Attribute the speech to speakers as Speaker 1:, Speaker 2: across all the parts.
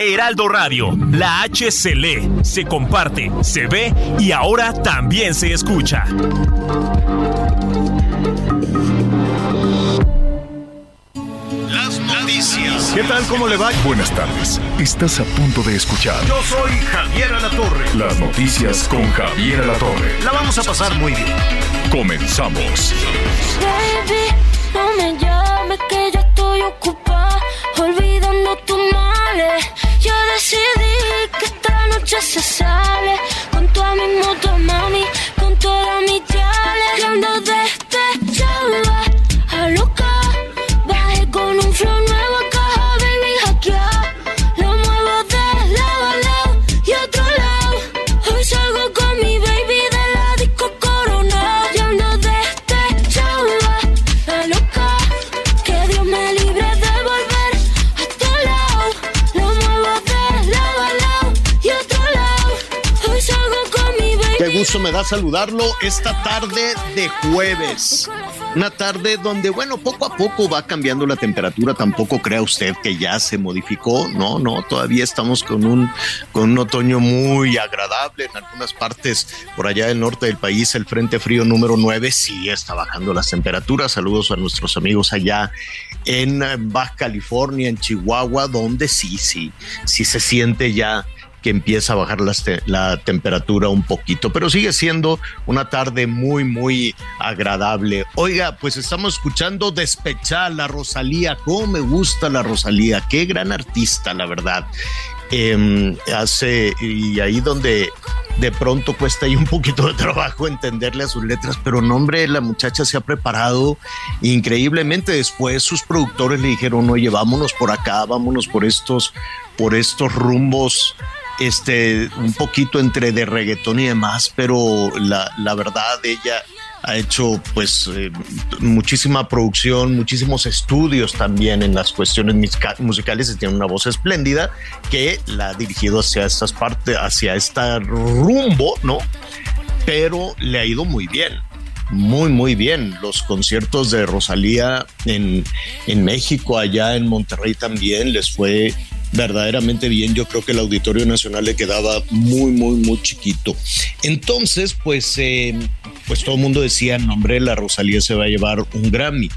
Speaker 1: Heraldo Radio, la H se lee, se comparte, se ve y ahora también se escucha.
Speaker 2: Las noticias.
Speaker 3: ¿Qué tal? ¿Cómo le va? Buenas tardes. Estás a punto de escuchar
Speaker 2: Yo soy Javier Alatorre.
Speaker 3: las noticias con Javier Alatorre.
Speaker 2: La vamos a pasar muy bien.
Speaker 3: Comenzamos.
Speaker 4: Baby, no me llames que yo estoy ocupada olvidando tus males. Yo decidí que esta noche se sale con toda mi moto, mami, con toda mi chale. Ando despechada, a loca. Bajé con un flow
Speaker 2: gusto me da saludarlo esta tarde de jueves. Una tarde donde, bueno, poco a poco va cambiando la temperatura. Tampoco crea usted que ya se modificó. No, no, todavía estamos con un, con un otoño muy agradable. En algunas partes por allá del norte del país, el Frente Frío número 9 sí está bajando las temperaturas. Saludos a nuestros amigos allá en Baja California, en Chihuahua, donde sí, sí, sí se siente ya que empieza a bajar la, temperatura un poquito, pero sigue siendo una tarde muy, muy agradable. Oiga, pues estamos escuchando Despechar la Rosalía. ¿Cómo me gusta la Rosalía? Qué gran artista, la verdad. Em, hace, y ahí donde de pronto cuesta ahí un poquito de trabajo entenderle a sus letras, pero no, hombre, la muchacha se ha preparado increíblemente. Después sus productores le dijeron, oye, vámonos por acá, vámonos por estos, por estos rumbos este, un poquito entre de reggaetón y demás, pero la, la verdad ella ha hecho pues eh, muchísima producción, muchísimos estudios también en las cuestiones musica- musicales y tiene una voz espléndida que la ha dirigido hacia estas partes, hacia este rumbo, ¿no? Pero le ha ido muy bien. Muy, muy bien. Los conciertos de Rosalía en, en México, allá en Monterrey también les fue verdaderamente bien. Yo creo que el Auditorio Nacional le quedaba muy, muy, muy chiquito. Entonces, pues, eh, pues todo el mundo decía, no, hombre, la Rosalía se va a llevar un Grammy.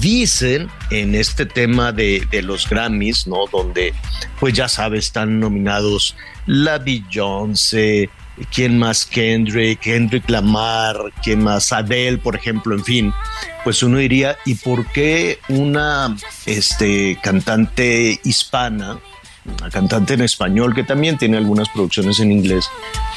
Speaker 2: Dicen en este tema de, de los Grammys, ¿no? Donde, pues ya sabes, están nominados la Beyoncé, quién más Kendrick, Kendrick Lamar, quién más Adele, por ejemplo, en fin, pues uno diría, ¿y por qué una este, cantante hispana, una cantante en español que también tiene algunas producciones en inglés,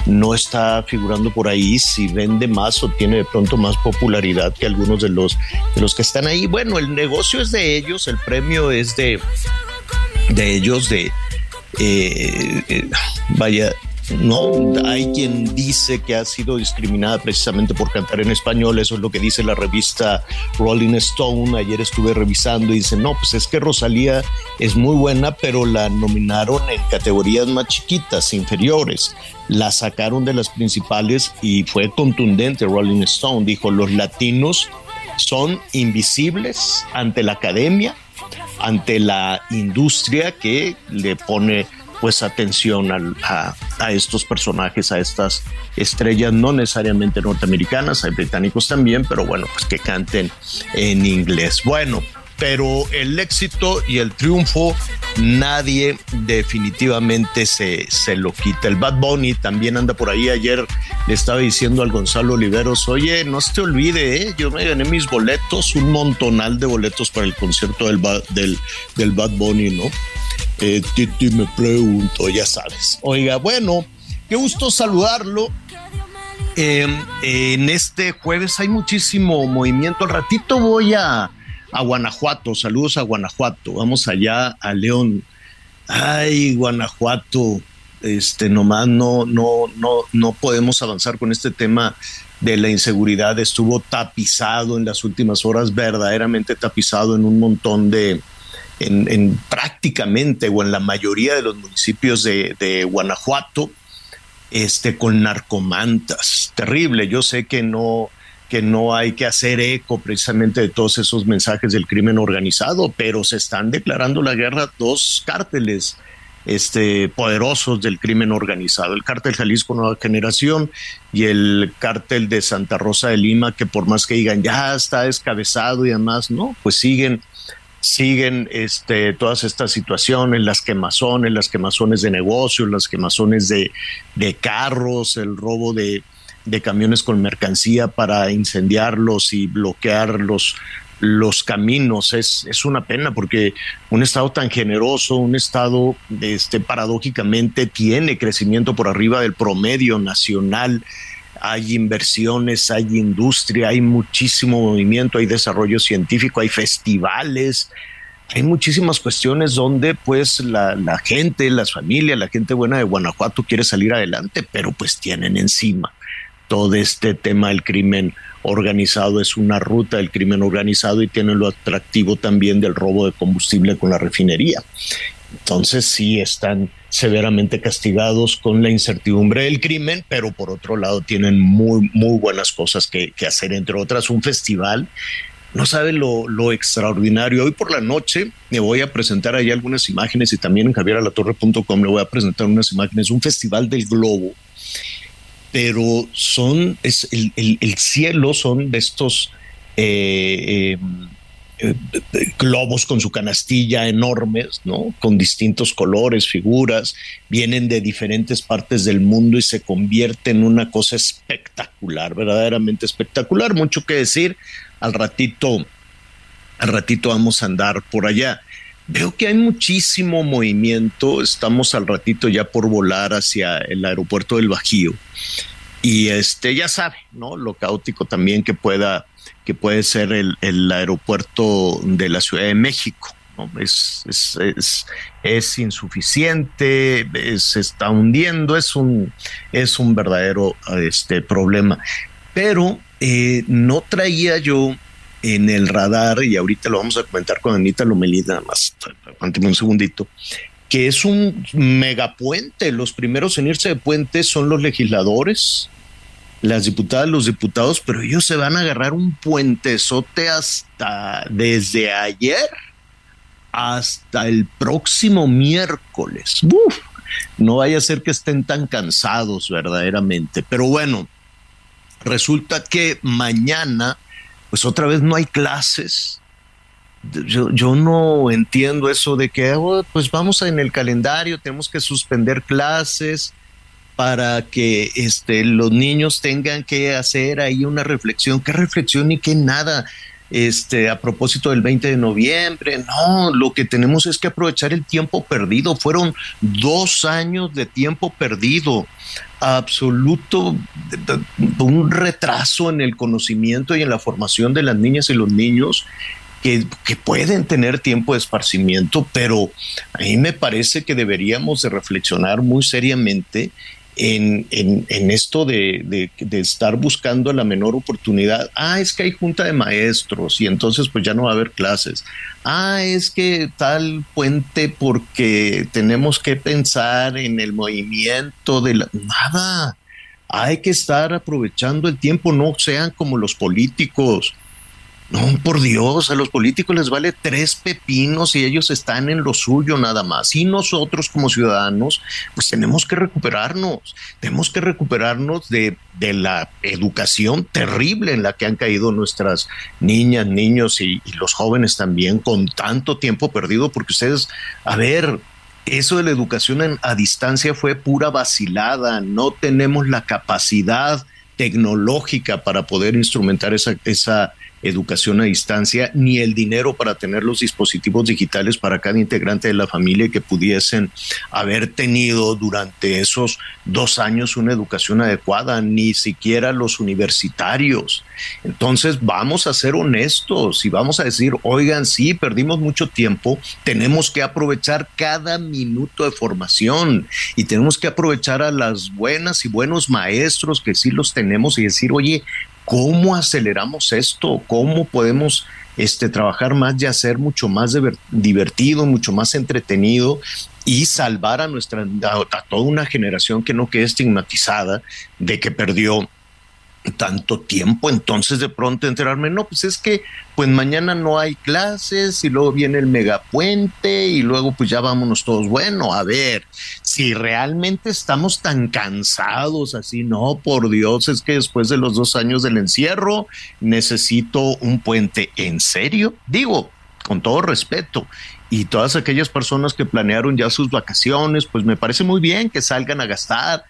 Speaker 2: no está figurando por ahí si vende más o tiene de pronto más popularidad que algunos de los, de los que están ahí? Bueno, el negocio es de ellos, el premio es de, de ellos, de, eh, eh, vaya, no hay quien dice que ha sido discriminada precisamente por cantar en español, eso es lo que dice la revista Rolling Stone. Ayer estuve revisando y dice, no, pues es que Rosalía es muy buena, pero la nominaron en categorías más chiquitas, inferiores. La sacaron de las principales y fue contundente. Rolling Stone dijo, los latinos son invisibles ante la academia, ante la industria que le pone pues atención al- a, a estos personajes, a estas estrellas no necesariamente norteamericanas, hay británicos también, pero bueno, pues que canten en inglés. Bueno, pero el éxito y el triunfo nadie definitivamente se, se lo quita. El Bad Bunny también anda por ahí. Ayer le estaba diciendo al Gonzalo Oliveros, oye, no se te olvide, ¿eh? yo me gané mis boletos, un montonal de boletos para el concierto del, del, del Bad Bunny, ¿no? Eh, Titi me pregunto, ya sabes. Oiga, bueno, qué gusto saludarlo. Eh, en este jueves hay muchísimo movimiento. Al ratito voy a, a Guanajuato. Saludos a Guanajuato. Vamos allá a León. Ay, Guanajuato. Este, nomás no, no, no, no podemos avanzar con este tema de la inseguridad. Estuvo tapizado en las últimas horas, verdaderamente tapizado en un montón de, en, prácticamente o en la mayoría de los municipios de, Guanajuato, este, con narcomantas. Terrible. Yo sé que no, que no hay que hacer eco precisamente de todos esos mensajes del crimen organizado, pero se están declarando la guerra dos cárteles este, poderosos del crimen organizado, el cártel Jalisco Nueva Generación y el cártel de Santa Rosa de Lima, que por más que digan ya está descabezado y demás, no, pues siguen siguen este, todas estas situaciones, las quemazones, las quemazones de negocios, las quemazones de, carros, el robo de, camiones con mercancía para incendiarlos y bloquear los, caminos. Es, es una pena porque un Estado tan generoso, un Estado este, paradójicamente tiene crecimiento por arriba del promedio nacional. Hay inversiones, hay industria, hay muchísimo movimiento, hay desarrollo científico, hay festivales, hay muchísimas cuestiones donde pues la, la, gente, las familias, la gente buena de Guanajuato quiere salir adelante, pero pues tienen encima todo este tema del crimen organizado es una ruta del crimen organizado y tiene lo atractivo también del robo de combustible con la refinería. Entonces sí están severamente castigados con la incertidumbre del crimen, pero por otro lado tienen muy, muy buenas cosas que, hacer, entre otras un festival. No sabe lo, lo, extraordinario. Hoy por la noche me voy a presentar ahí algunas imágenes y también en javieralatorre.com le voy a presentar unas imágenes, un festival del globo pero son, es el, el, cielo son de estos eh, eh, globos con su canastilla enormes, ¿no? Con distintos colores, figuras, vienen de diferentes partes del mundo y se convierte en una cosa espectacular, verdaderamente espectacular, mucho que decir, al ratito, al ratito vamos a andar por allá. Veo que hay muchísimo movimiento, estamos al ratito ya por volar hacia el aeropuerto del Bajío y este ya sabe, ¿no? Lo caótico también que pueda que puede ser el, el aeropuerto de la Ciudad de México. ¿no? Es, es, es, insuficiente, se está hundiendo, es un, es un verdadero este, problema. Pero eh, no traía yo en el radar, y ahorita lo vamos a comentar con Anita Lomelí, nada más, aguánteme un segundito, que es un megapuente. Los primeros en irse de puente son los legisladores, las diputadas, los diputados, pero ellos se van a agarrar un puentezote hasta desde ayer hasta el próximo miércoles. no vaya a ser que estén tan cansados verdaderamente, pero bueno, resulta que mañana pues otra vez no hay clases. Yo, yo no entiendo eso de que oh, pues vamos en el calendario, tenemos que suspender clases para que este, los niños tengan que hacer ahí una reflexión. ¿Qué reflexión y qué nada? Este, a propósito del 20 de noviembre, no, lo que tenemos es que aprovechar el tiempo perdido. Fueron dos años de tiempo perdido absoluto, un retraso en el conocimiento y en la formación de las niñas y los niños que, que, pueden tener tiempo de esparcimiento, pero a mí me parece que deberíamos de reflexionar muy seriamente en, en, esto de, de, estar buscando la menor oportunidad. Ah, es que hay junta de maestros y entonces pues ya no va a haber clases. Ah, es que tal puente porque tenemos que pensar en el movimiento de la... Nada. Hay que estar aprovechando el tiempo, no sean como los políticos no, por Dios, a los políticos les vale tres pepinos y ellos están en lo suyo nada más. Y nosotros como ciudadanos, pues tenemos que recuperarnos, tenemos que recuperarnos de, de la educación terrible en la que han caído nuestras niñas, niños y, los jóvenes también con tanto tiempo perdido, porque ustedes, a ver, eso de la educación a distancia fue pura vacilada, no tenemos la capacidad tecnológica para poder instrumentar esa, esa educación a distancia, ni el dinero para tener los dispositivos digitales para cada integrante de la familia que pudiesen haber tenido durante esos dos años una educación adecuada, ni siquiera los universitarios. Entonces vamos a ser honestos y vamos a decir, oigan, sí, perdimos mucho tiempo, tenemos que aprovechar cada minuto de formación y tenemos que aprovechar a las buenas y buenos maestros que sí los tenemos y decir, oye, ¿cómo aceleramos esto? ¿Cómo podemos este, trabajar más y hacer mucho más divertido, mucho más entretenido y salvar a nuestra toda una generación que no quede estigmatizada de que perdió tanto tiempo, entonces de pronto enterarme, no, pues es que pues mañana no hay clases y luego viene el megapuente y luego pues ya vámonos todos. Bueno, a ver, si realmente estamos tan cansados así, no, por Dios, es que después de los dos años del encierro necesito un puente. ¿En serio? Digo, con todo respeto. Y todas aquellas personas que planearon ya sus vacaciones, pues me parece muy bien que salgan a gastar,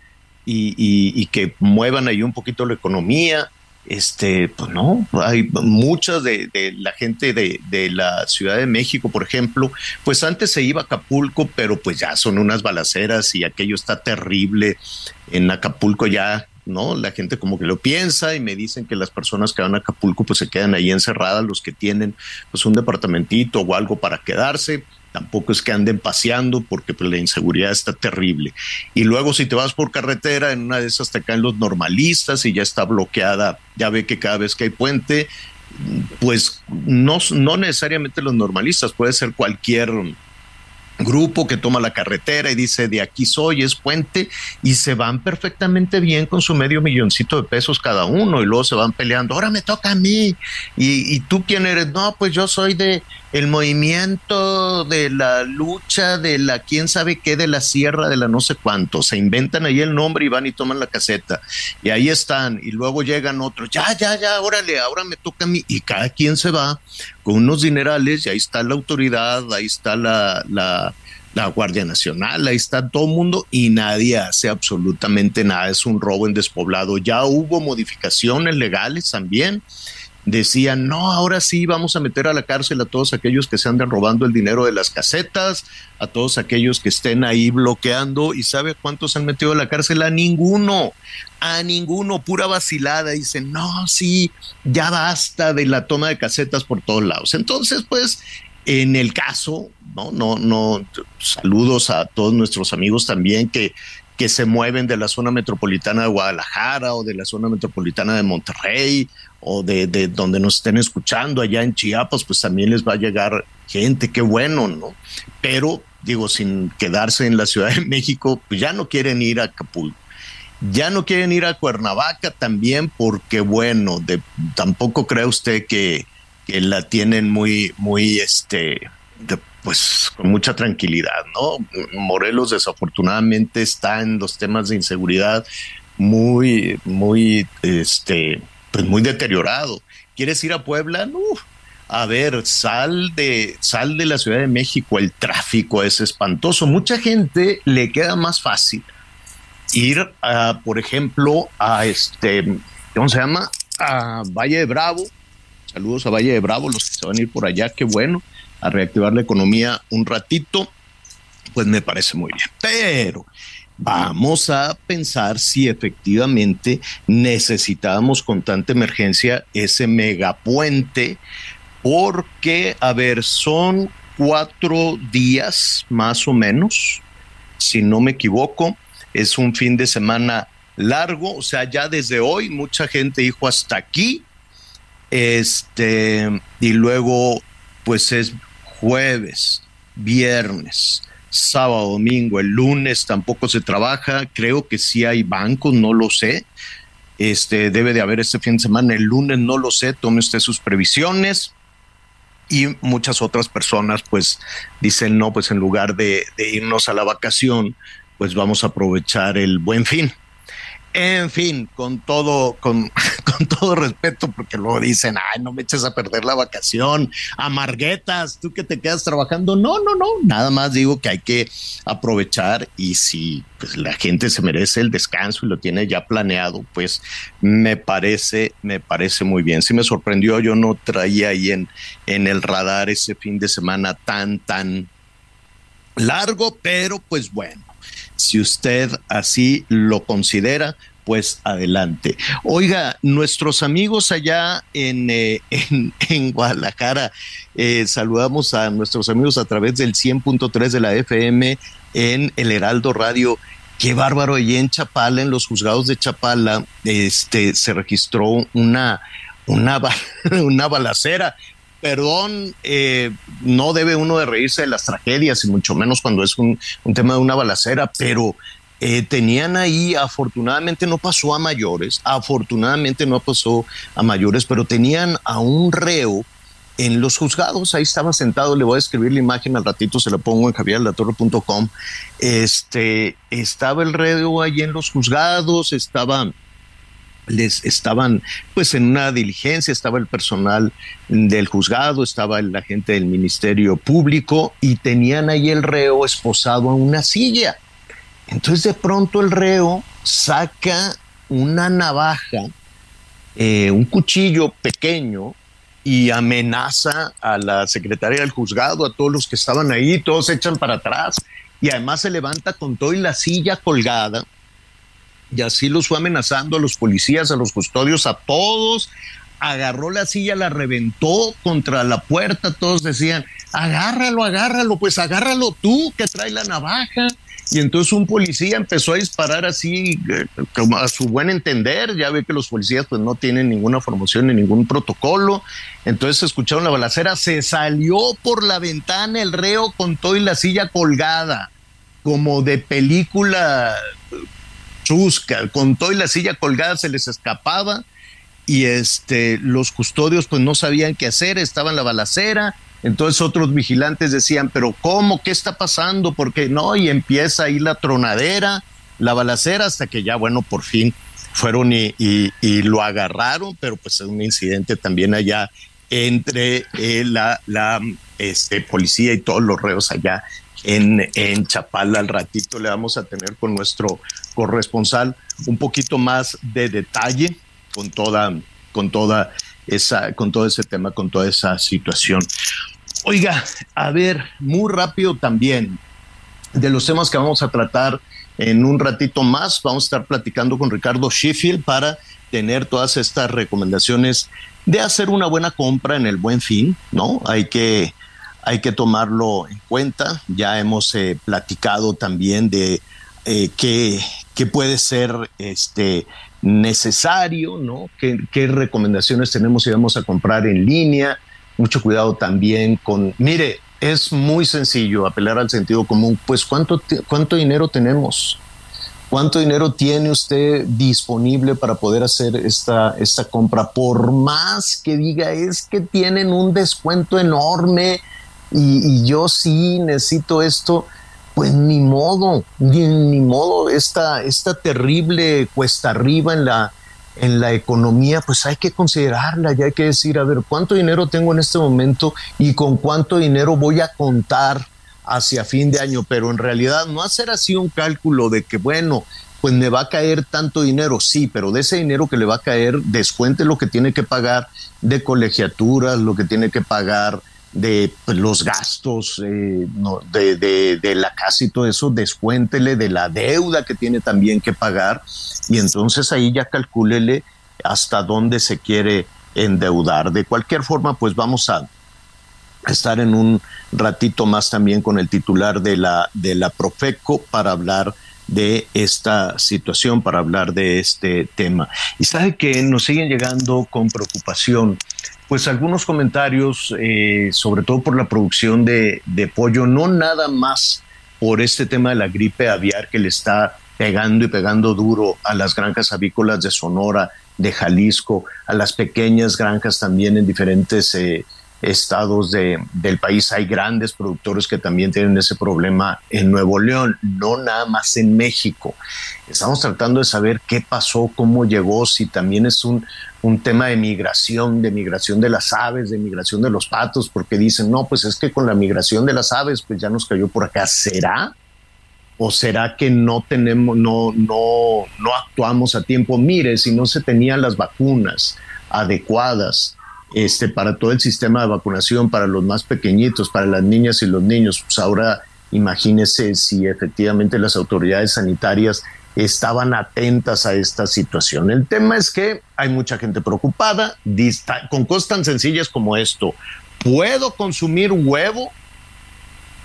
Speaker 2: y, que muevan ahí un poquito la economía. Este, pues no, hay muchas de, la gente de, de, la Ciudad de México, por ejemplo, pues antes se iba a Acapulco, pero pues ya son unas balaceras y aquello está terrible. En Acapulco ya ¿no? La gente como que lo piensa y me dicen que las personas que van a Acapulco pues se quedan ahí encerradas, los que tienen pues un departamentito o algo para quedarse tampoco es que anden paseando porque pues, la inseguridad está terrible. Y luego si te vas por carretera, en una de esas te caen los normalistas y ya está bloqueada, ya ve que cada vez que hay puente, pues no, no necesariamente los normalistas, puede ser cualquier grupo que toma la carretera y dice de aquí soy, es puente, y se van perfectamente bien con su medio milloncito de pesos cada uno y luego se van peleando, ahora me toca a mí, y, tú quién eres, no, pues yo soy de el movimiento de la lucha de la quién sabe qué, de la sierra, de la no sé cuánto, se inventan ahí el nombre y van y toman la caseta, y ahí están, y luego llegan otros, ya, ya, ya, órale, ahora me toca a mí, y cada quien se va con unos dinerales, y ahí está la autoridad, ahí está la, la, la Guardia Nacional, ahí está todo el mundo y nadie hace absolutamente nada, es un robo en despoblado. Ya hubo modificaciones legales también. Decían, no, ahora sí vamos a meter a la cárcel a todos aquellos que se andan robando el dinero de las casetas, a todos aquellos que estén ahí bloqueando. ¿Y sabe cuántos han metido a la cárcel? A ninguno, a ninguno, pura vacilada. Dicen, no, sí, ya basta de la toma de casetas por todos lados. Entonces, pues, en el caso, no, no, no, saludos a todos nuestros amigos también que, que se mueven de la zona metropolitana de Guadalajara o de la zona metropolitana de Monterrey o de, de, donde nos estén escuchando allá en Chiapas, pues también les va a llegar gente, qué bueno, ¿no? Pero digo, sin quedarse en la Ciudad de México, pues ya no quieren ir a Acapulco. Ya no quieren ir a Cuernavaca también porque, bueno, de, tampoco cree usted que, que la tienen muy, muy, este, pues con mucha tranquilidad, ¿no? Morelos desafortunadamente está en los temas de inseguridad muy, muy, este, pues muy deteriorado. ¿Quieres ir a Puebla? No. A ver, sal de, sal de la Ciudad de México, el tráfico es espantoso. Mucha gente le queda más fácil ir, a, por ejemplo, a este, ¿cómo se llama? A Valle de Bravo, Saludos a Valle de Bravo, los que se van a ir por allá, qué bueno, a reactivar la economía un ratito, pues me parece muy bien. Pero vamos a pensar si efectivamente necesitábamos con tanta emergencia ese megapuente, porque, a ver, son cuatro días más o menos, si no me equivoco, es un fin de semana largo, o sea, ya desde hoy mucha gente dijo hasta aquí, este, y luego, pues es jueves, viernes, sábado, domingo, el lunes tampoco se trabaja. Creo que sí hay bancos, no lo sé. Este debe de haber este fin de semana. El lunes no lo sé. Tome usted sus previsiones. Y muchas otras personas, pues, dicen no, pues en lugar de, de irnos a la vacación, pues vamos a aprovechar el buen fin. En fin, con todo, con, con, todo respeto, porque luego dicen, ay, no me eches a perder la vacación, amarguetas, tú que te quedas trabajando. No, no, no, nada más digo que hay que aprovechar y si pues, la gente se merece el descanso y lo tiene ya planeado, pues me parece, me parece muy bien. Sí me sorprendió, yo no traía ahí en, en el radar ese fin de semana tan, tan largo, pero pues bueno si usted así lo considera, pues adelante. Oiga, nuestros amigos allá en, eh, en, Guadalajara, eh, saludamos a nuestros amigos a través del 100.3 de la FM en el Heraldo Radio. Qué bárbaro, y en Chapala, en los juzgados de Chapala, este, se registró una, una, una balacera perdón, eh, no debe uno de reírse de las tragedias y mucho menos cuando es un, tema de una balacera, pero eh, tenían ahí, afortunadamente no pasó a mayores, afortunadamente no pasó a mayores, pero tenían a un reo en los juzgados, ahí estaba sentado, le voy a escribir la imagen al ratito, se la pongo en javierlatorre.com, este, estaba el reo ahí en los juzgados, estaba les estaban pues en una diligencia, estaba el personal del juzgado, estaba el agente del Ministerio Público y tenían ahí el reo esposado a una silla. Entonces de pronto el reo saca una navaja, eh, un cuchillo pequeño y amenaza a la secretaria del juzgado, a todos los que estaban ahí, todos se echan para atrás y además se levanta con todo y la silla colgada y así los fue amenazando a los policías, a los custodios, a todos. Agarró la silla, la reventó contra la puerta, todos decían, agárralo, agárralo, pues agárralo tú que trae la navaja. Y entonces un policía empezó a disparar así, eh, como a su buen entender, ya ve que los policías pues no tienen ninguna formación ni ningún protocolo, entonces escucharon la balacera, se salió por la ventana el reo con todo y la silla colgada, como de película chusca, con todo y la silla colgada se les escapaba y este los custodios pues no sabían qué hacer, estaban en la balacera, entonces otros vigilantes decían, pero ¿cómo? ¿Qué está pasando? Porque no, y empieza ahí la tronadera, la balacera, hasta que ya, bueno, por fin fueron y, y, lo agarraron, pero pues es un incidente también allá entre eh, la, la este, policía y todos los reos allá en, en Chapala. Al ratito le vamos a tener con nuestro corresponsal un poquito más de detalle con toda, con toda esa, con todo ese tema, con toda esa situación. Oiga, a ver, muy rápido también de los temas que vamos a tratar en un ratito más. Vamos a estar platicando con Ricardo Sheffield para tener todas estas recomendaciones de hacer una buena compra en el buen fin, ¿no? Hay que hay que tomarlo en cuenta. Ya hemos eh, platicado también de eh, qué, puede ser este, necesario, ¿no? ¿Qué, ¿Qué, recomendaciones tenemos si vamos a comprar en línea? Mucho cuidado también con, mire, es muy sencillo apelar al sentido común, pues ¿cuánto, cuánto dinero tenemos? ¿Cuánto dinero tiene usted disponible para poder hacer esta, esta compra? Por más que diga es que tienen un descuento enorme, y, yo sí necesito esto, pues ni modo, ni, ni modo, esta, esta terrible cuesta arriba en la, en la economía, pues hay que considerarla, ya hay que decir, a ver, ¿cuánto dinero tengo en este momento y con cuánto dinero voy a contar hacia fin de año? Pero en realidad no hacer así un cálculo de que, bueno, pues me va a caer tanto dinero, sí, pero de ese dinero que le va a caer, descuente lo que tiene que pagar de colegiaturas, lo que tiene que pagar de pues, los gastos eh, de, de, la casa y todo eso, descuéntele de la deuda que tiene también que pagar y entonces ahí ya calcúlele hasta dónde se quiere endeudar. De cualquier forma, pues vamos a estar en un ratito más también con el titular de la, de la Profeco para hablar de esta situación, para hablar de este tema. Y sabe que nos siguen llegando con preocupación pues algunos comentarios, eh, sobre todo por la producción de, pollo, no nada más por este tema de la gripe aviar que le está pegando y pegando duro a las granjas avícolas de Sonora, de Jalisco, a las pequeñas granjas también en diferentes eh, estados de, del país. Hay grandes productores que también tienen ese problema en Nuevo León, no nada más en México. Estamos tratando de saber qué pasó, cómo llegó, si también es un, un tema de migración, de migración de las aves, de migración de los patos, porque dicen, no, pues es que con la migración de las aves, pues ya nos cayó por acá. ¿Será? ¿O será que no tenemos, no, no, no actuamos a tiempo? Mire, si no se tenían las vacunas adecuadas, este, para todo el sistema de vacunación, para los más pequeñitos, para las niñas y los niños. Pues ahora imagínese si efectivamente las autoridades sanitarias estaban atentas a esta situación. El tema es que hay mucha gente preocupada con cosas tan sencillas como esto. ¿Puedo consumir huevo?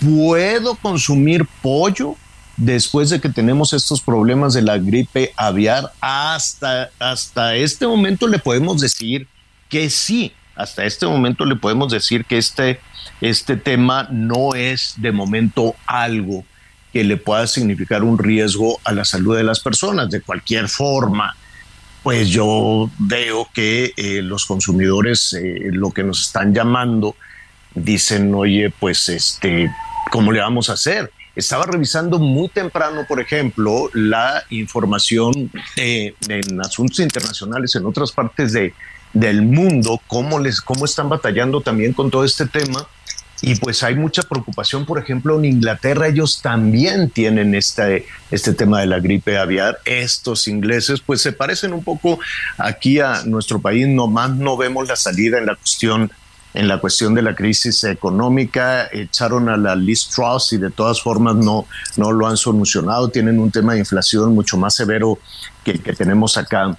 Speaker 2: ¿Puedo consumir pollo? Después de que tenemos estos problemas de la gripe aviar, hasta, hasta este momento le podemos decir que sí, hasta este momento le podemos decir que este, este tema no es de momento algo que le pueda significar un riesgo a la salud de las personas de cualquier forma. Pues yo veo que eh, los consumidores eh, lo que nos están llamando dicen, oye, pues este, ¿cómo le vamos a hacer? Estaba revisando muy temprano, por ejemplo, la información en asuntos internacionales en otras partes de, del mundo, cómo, les, cómo están batallando también con todo este tema. Y pues hay mucha preocupación, por ejemplo, en Inglaterra ellos también tienen este, este tema de la gripe aviar. Estos ingleses pues se parecen un poco aquí a nuestro país, nomás no vemos la salida en la cuestión en la cuestión de la crisis económica, echaron a la Liz Truss y de todas formas no, no lo han solucionado, tienen un tema de inflación mucho más severo que el que tenemos acá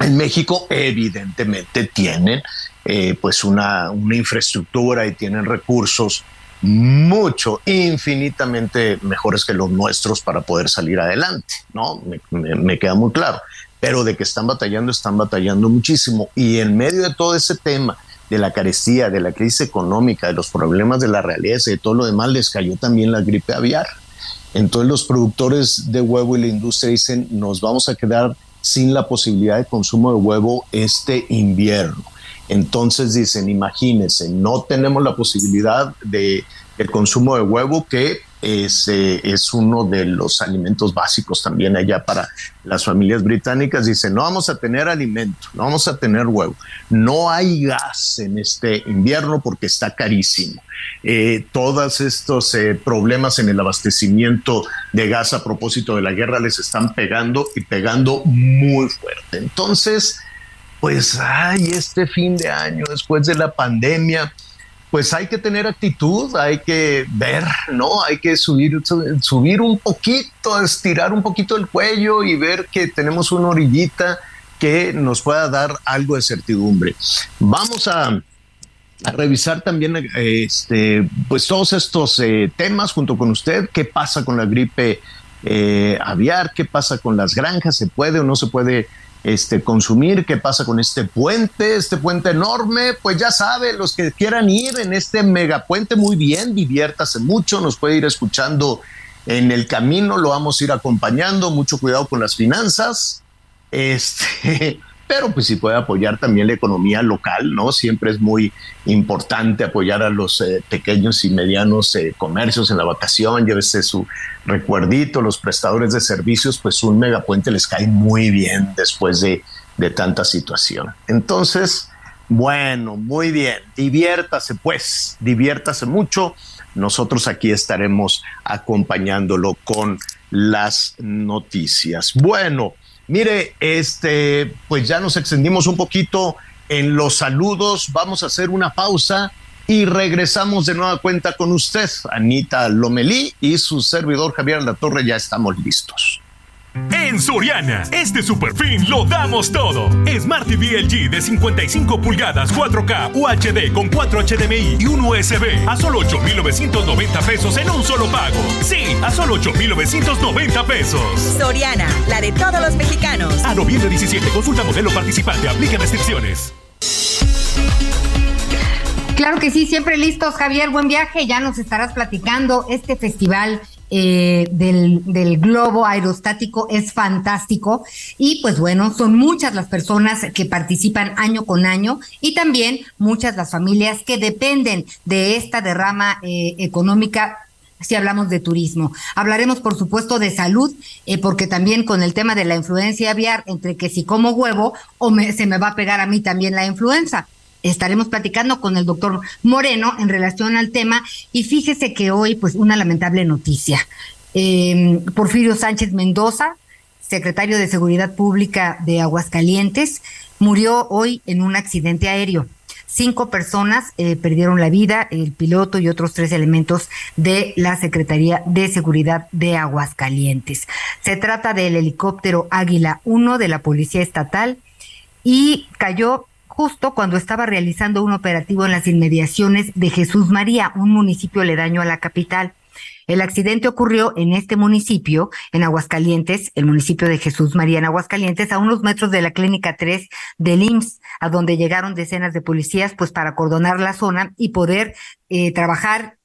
Speaker 2: en México evidentemente tienen eh, pues una, una infraestructura y tienen recursos mucho, infinitamente mejores que los nuestros para poder salir adelante, ¿no? Me, queda muy claro. Pero de que están batallando, están batallando muchísimo. Y en medio de todo ese tema, de la carestía, de la crisis económica, de los problemas de la realeza y de todo lo demás, les cayó también la gripe aviar. Entonces los productores de huevo y la industria dicen, nos vamos a quedar sin la posibilidad de consumo de huevo este invierno. Entonces dicen, imagínense, no tenemos la posibilidad de el consumo de huevo que es, es, uno de los alimentos básicos también allá para las familias británicas. Dicen, no vamos a tener alimento, no vamos a tener huevo. No hay gas en este invierno porque está carísimo. Eh, todos estos eh, problemas en el abastecimiento de gas a propósito de la guerra les están pegando y pegando muy fuerte. Entonces, pues, ay, este fin de año, después de la pandemia, pues hay que tener actitud, hay que ver, ¿no? Hay que subir, subir un poquito, estirar un poquito el cuello y ver que tenemos una orillita que nos pueda dar algo de certidumbre. Vamos a, revisar también este, pues todos estos eh, temas junto con usted, qué pasa con la gripe eh, aviar, qué pasa con las granjas, se puede o no se puede este, consumir, qué pasa con este puente, este puente enorme, pues ya sabe, los que quieran ir en este megapuente, muy bien, diviértase mucho, nos puede ir escuchando en el camino, lo vamos a ir acompañando, mucho cuidado con las finanzas, este, pero pues si puede apoyar también la economía local, ¿no? Siempre es muy importante apoyar a los eh, pequeños y medianos eh, comercios en la vacación, llévese su recuerdito, los prestadores de servicios, pues un megapuente les cae muy bien después de, de tanta situación. Entonces, bueno, muy bien, diviértase pues, diviértase mucho. Nosotros aquí estaremos acompañándolo con las noticias. Bueno, Mire, este, pues ya nos extendimos un poquito en los saludos. Vamos a hacer una pausa y regresamos de nueva cuenta con usted, Anita Lomelí y su servidor Javier La Torre. Ya estamos listos.
Speaker 1: En Soriana, este super fin lo damos todo. Smart TV LG de 55 pulgadas 4K UHD con 4 HDMI y un USB a solo 8,990 pesos en un solo pago. Sí, a solo 8,990 pesos.
Speaker 5: Soriana, la de todos los mexicanos.
Speaker 1: A noviembre 17, consulta modelo participante, aplica restricciones.
Speaker 6: Claro que sí, siempre listos, Javier. Buen viaje. Ya nos estarás platicando este festival eh, del, del, globo aerostático es fantástico y pues bueno, son muchas las personas que participan año con año y también muchas las familias que dependen de esta derrama eh, económica si hablamos de turismo. Hablaremos, por supuesto, de salud, eh, porque también con el tema de la influencia aviar, entre que si como huevo o se me va a pegar a mí también la influenza. Estaremos platicando con el doctor Moreno en relación al tema y fíjese que hoy, pues, una lamentable noticia. Eh, Porfirio Sánchez Mendoza, secretario de Seguridad Pública de Aguascalientes, murió hoy en un accidente aéreo. Cinco personas eh, perdieron la vida, el piloto y otros tres elementos de la Secretaría de Seguridad de Aguascalientes. Se trata del helicóptero Águila 1 de la Policía Estatal y cayó justo cuando estaba realizando un operativo en las inmediaciones de Jesús María, un municipio aledaño a la capital. El accidente ocurrió en este municipio, en Aguascalientes, el municipio de Jesús María en Aguascalientes, a unos metros de la clínica 3 del IMSS, a donde llegaron decenas de policías pues para acordonar la zona y poder eh, trabajar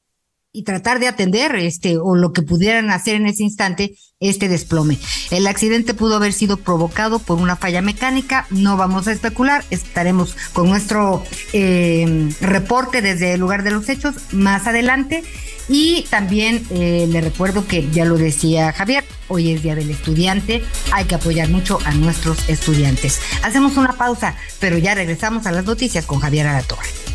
Speaker 6: y tratar de atender este o lo que pudieran hacer en ese instante este desplome. El accidente pudo haber sido provocado por una falla mecánica, no vamos a especular, estaremos con nuestro eh, reporte desde el lugar de los hechos más adelante y también eh, le recuerdo que ya lo decía Javier, hoy es Día del Estudiante, hay que apoyar mucho a nuestros estudiantes. Hacemos una pausa, pero ya regresamos a las noticias con Javier Alatorre.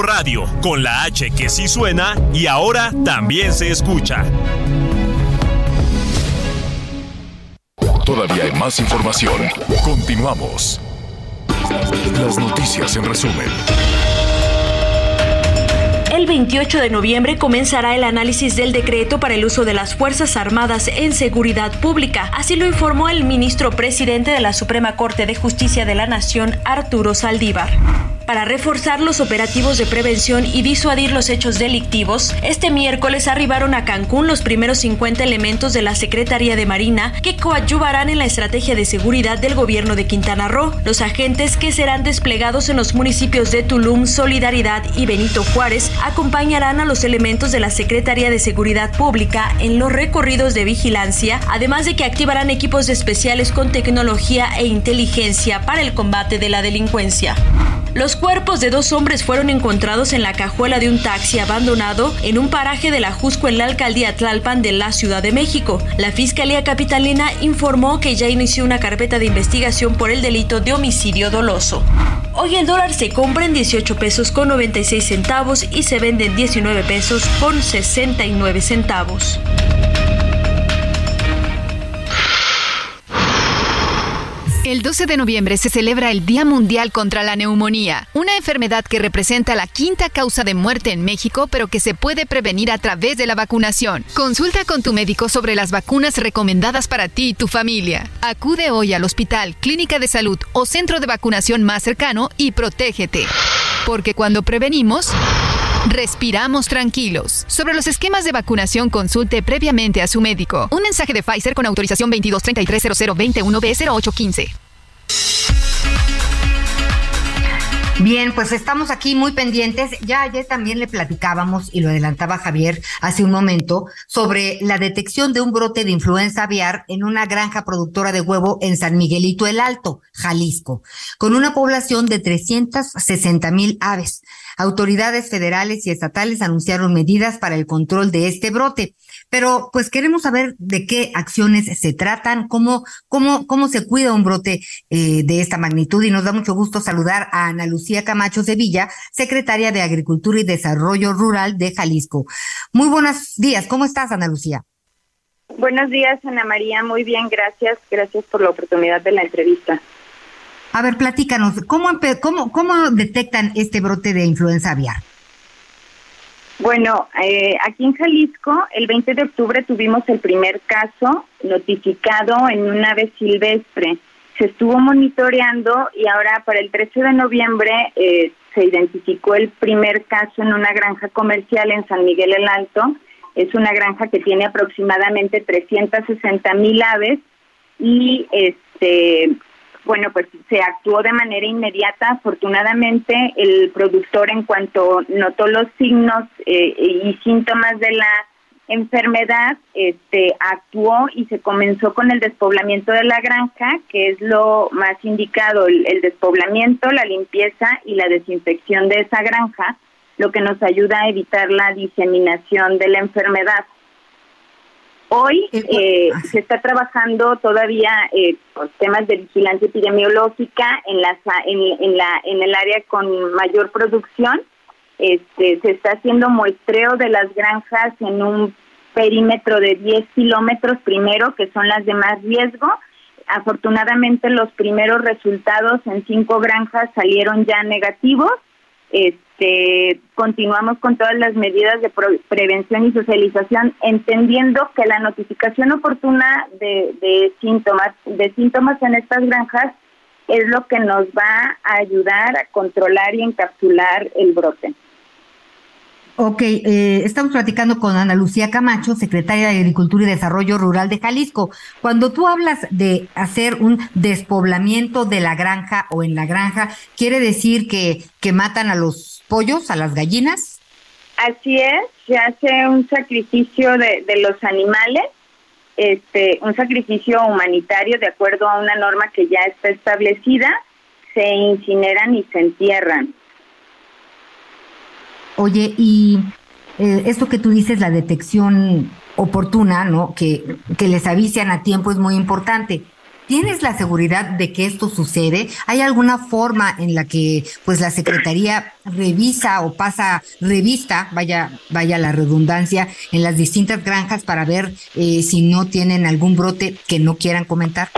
Speaker 1: Radio, con la H que sí suena y ahora también se escucha.
Speaker 3: Todavía hay más información. Continuamos. Las noticias en resumen.
Speaker 7: El 28 de noviembre comenzará el análisis del decreto para el uso de las Fuerzas Armadas en seguridad pública. Así lo informó el ministro presidente de la Suprema Corte de Justicia de la Nación, Arturo Saldívar. Para reforzar los operativos de prevención y disuadir los hechos delictivos, este miércoles arribaron a Cancún los primeros 50 elementos de la Secretaría de Marina que coadyuvarán en la estrategia de seguridad del gobierno de Quintana Roo. Los agentes que serán desplegados en los municipios de Tulum, Solidaridad y Benito Juárez acompañarán a los elementos de la Secretaría de Seguridad Pública en los recorridos de vigilancia, además de que activarán equipos especiales con tecnología e inteligencia para el combate de la delincuencia. Los cuerpos de dos hombres fueron encontrados en la cajuela de un taxi abandonado en un paraje de la Jusco en la alcaldía Tlalpan de la Ciudad de México. La Fiscalía Capitalina informó que ya inició una carpeta de investigación por el delito de homicidio doloso. Hoy el dólar se compra en 18 pesos con 96 centavos y se vende en 19 pesos con 69 centavos.
Speaker 8: El 12 de noviembre se celebra el Día Mundial contra la Neumonía, una enfermedad que representa la quinta causa de muerte en México, pero que se puede prevenir a través de la vacunación. Consulta con tu médico sobre las vacunas recomendadas para ti y tu familia. Acude hoy al hospital, clínica de salud o centro de vacunación más cercano y protégete. Porque cuando prevenimos, Respiramos tranquilos. Sobre los esquemas de vacunación, consulte previamente a su médico. Un mensaje de Pfizer con autorización 22330021B0815.
Speaker 6: Bien, pues estamos aquí muy pendientes. Ya ayer también le platicábamos, y lo adelantaba Javier hace un momento, sobre la detección de un brote de influenza aviar en una granja productora de huevo en San Miguelito el Alto, Jalisco, con una población de 360 mil aves. Autoridades federales y estatales anunciaron medidas para el control de este brote, pero pues queremos saber de qué acciones se tratan, cómo, cómo, cómo se cuida un brote eh, de esta magnitud y nos da mucho gusto saludar a Ana Lucía Camacho Sevilla, secretaria de Agricultura y Desarrollo Rural de Jalisco. Muy buenos días, ¿cómo estás Ana Lucía?
Speaker 9: Buenos días Ana María, muy bien, gracias, gracias por la oportunidad de la entrevista.
Speaker 6: A ver, platícanos, ¿cómo, cómo, cómo detectan este brote de influenza aviar?
Speaker 9: Bueno, eh, aquí en Jalisco, el 20 de octubre tuvimos el primer caso notificado en una ave silvestre. Se estuvo monitoreando y ahora para el 13 de noviembre eh, se identificó el primer caso en una granja comercial en San Miguel el Alto. Es una granja que tiene aproximadamente 360 mil aves y este bueno, pues se actuó de manera inmediata. Afortunadamente, el productor, en cuanto notó los signos eh, y síntomas de la enfermedad, este, actuó y se comenzó con el despoblamiento de la granja, que es lo más indicado, el, el despoblamiento, la limpieza y la desinfección de esa granja, lo que nos ayuda a evitar la diseminación de la enfermedad. Hoy eh, se está trabajando todavía eh, temas de vigilancia epidemiológica en, la, en, la, en el área con mayor producción. Este, se está haciendo muestreo de las granjas en un perímetro de 10 kilómetros primero, que son las de más riesgo. Afortunadamente los primeros resultados en cinco granjas salieron ya negativos. Este, este, continuamos con todas las medidas de prevención y socialización, entendiendo que la notificación oportuna de, síntomas, de síntomas en estas granjas es lo que nos va a ayudar a controlar y encapsular el brote.
Speaker 6: Ok, eh, estamos platicando con Ana Lucía Camacho, secretaria de Agricultura y Desarrollo Rural de Jalisco. Cuando tú hablas de hacer un despoblamiento de la granja o en la granja, ¿quiere decir que, que matan a los pollos, a las gallinas?
Speaker 9: Así es, se hace un sacrificio de, de los animales, este, un sacrificio humanitario de acuerdo a una norma que ya está establecida, se incineran y se entierran
Speaker 6: Oye, y eh, esto que tú dices, la detección oportuna, ¿no? Que, que les avisen a tiempo es muy importante. ¿Tienes la seguridad de que esto sucede? ¿Hay alguna forma en la que pues la Secretaría revisa o pasa revista, vaya, vaya la redundancia, en las distintas granjas para ver eh, si no tienen algún brote que no quieran comentar?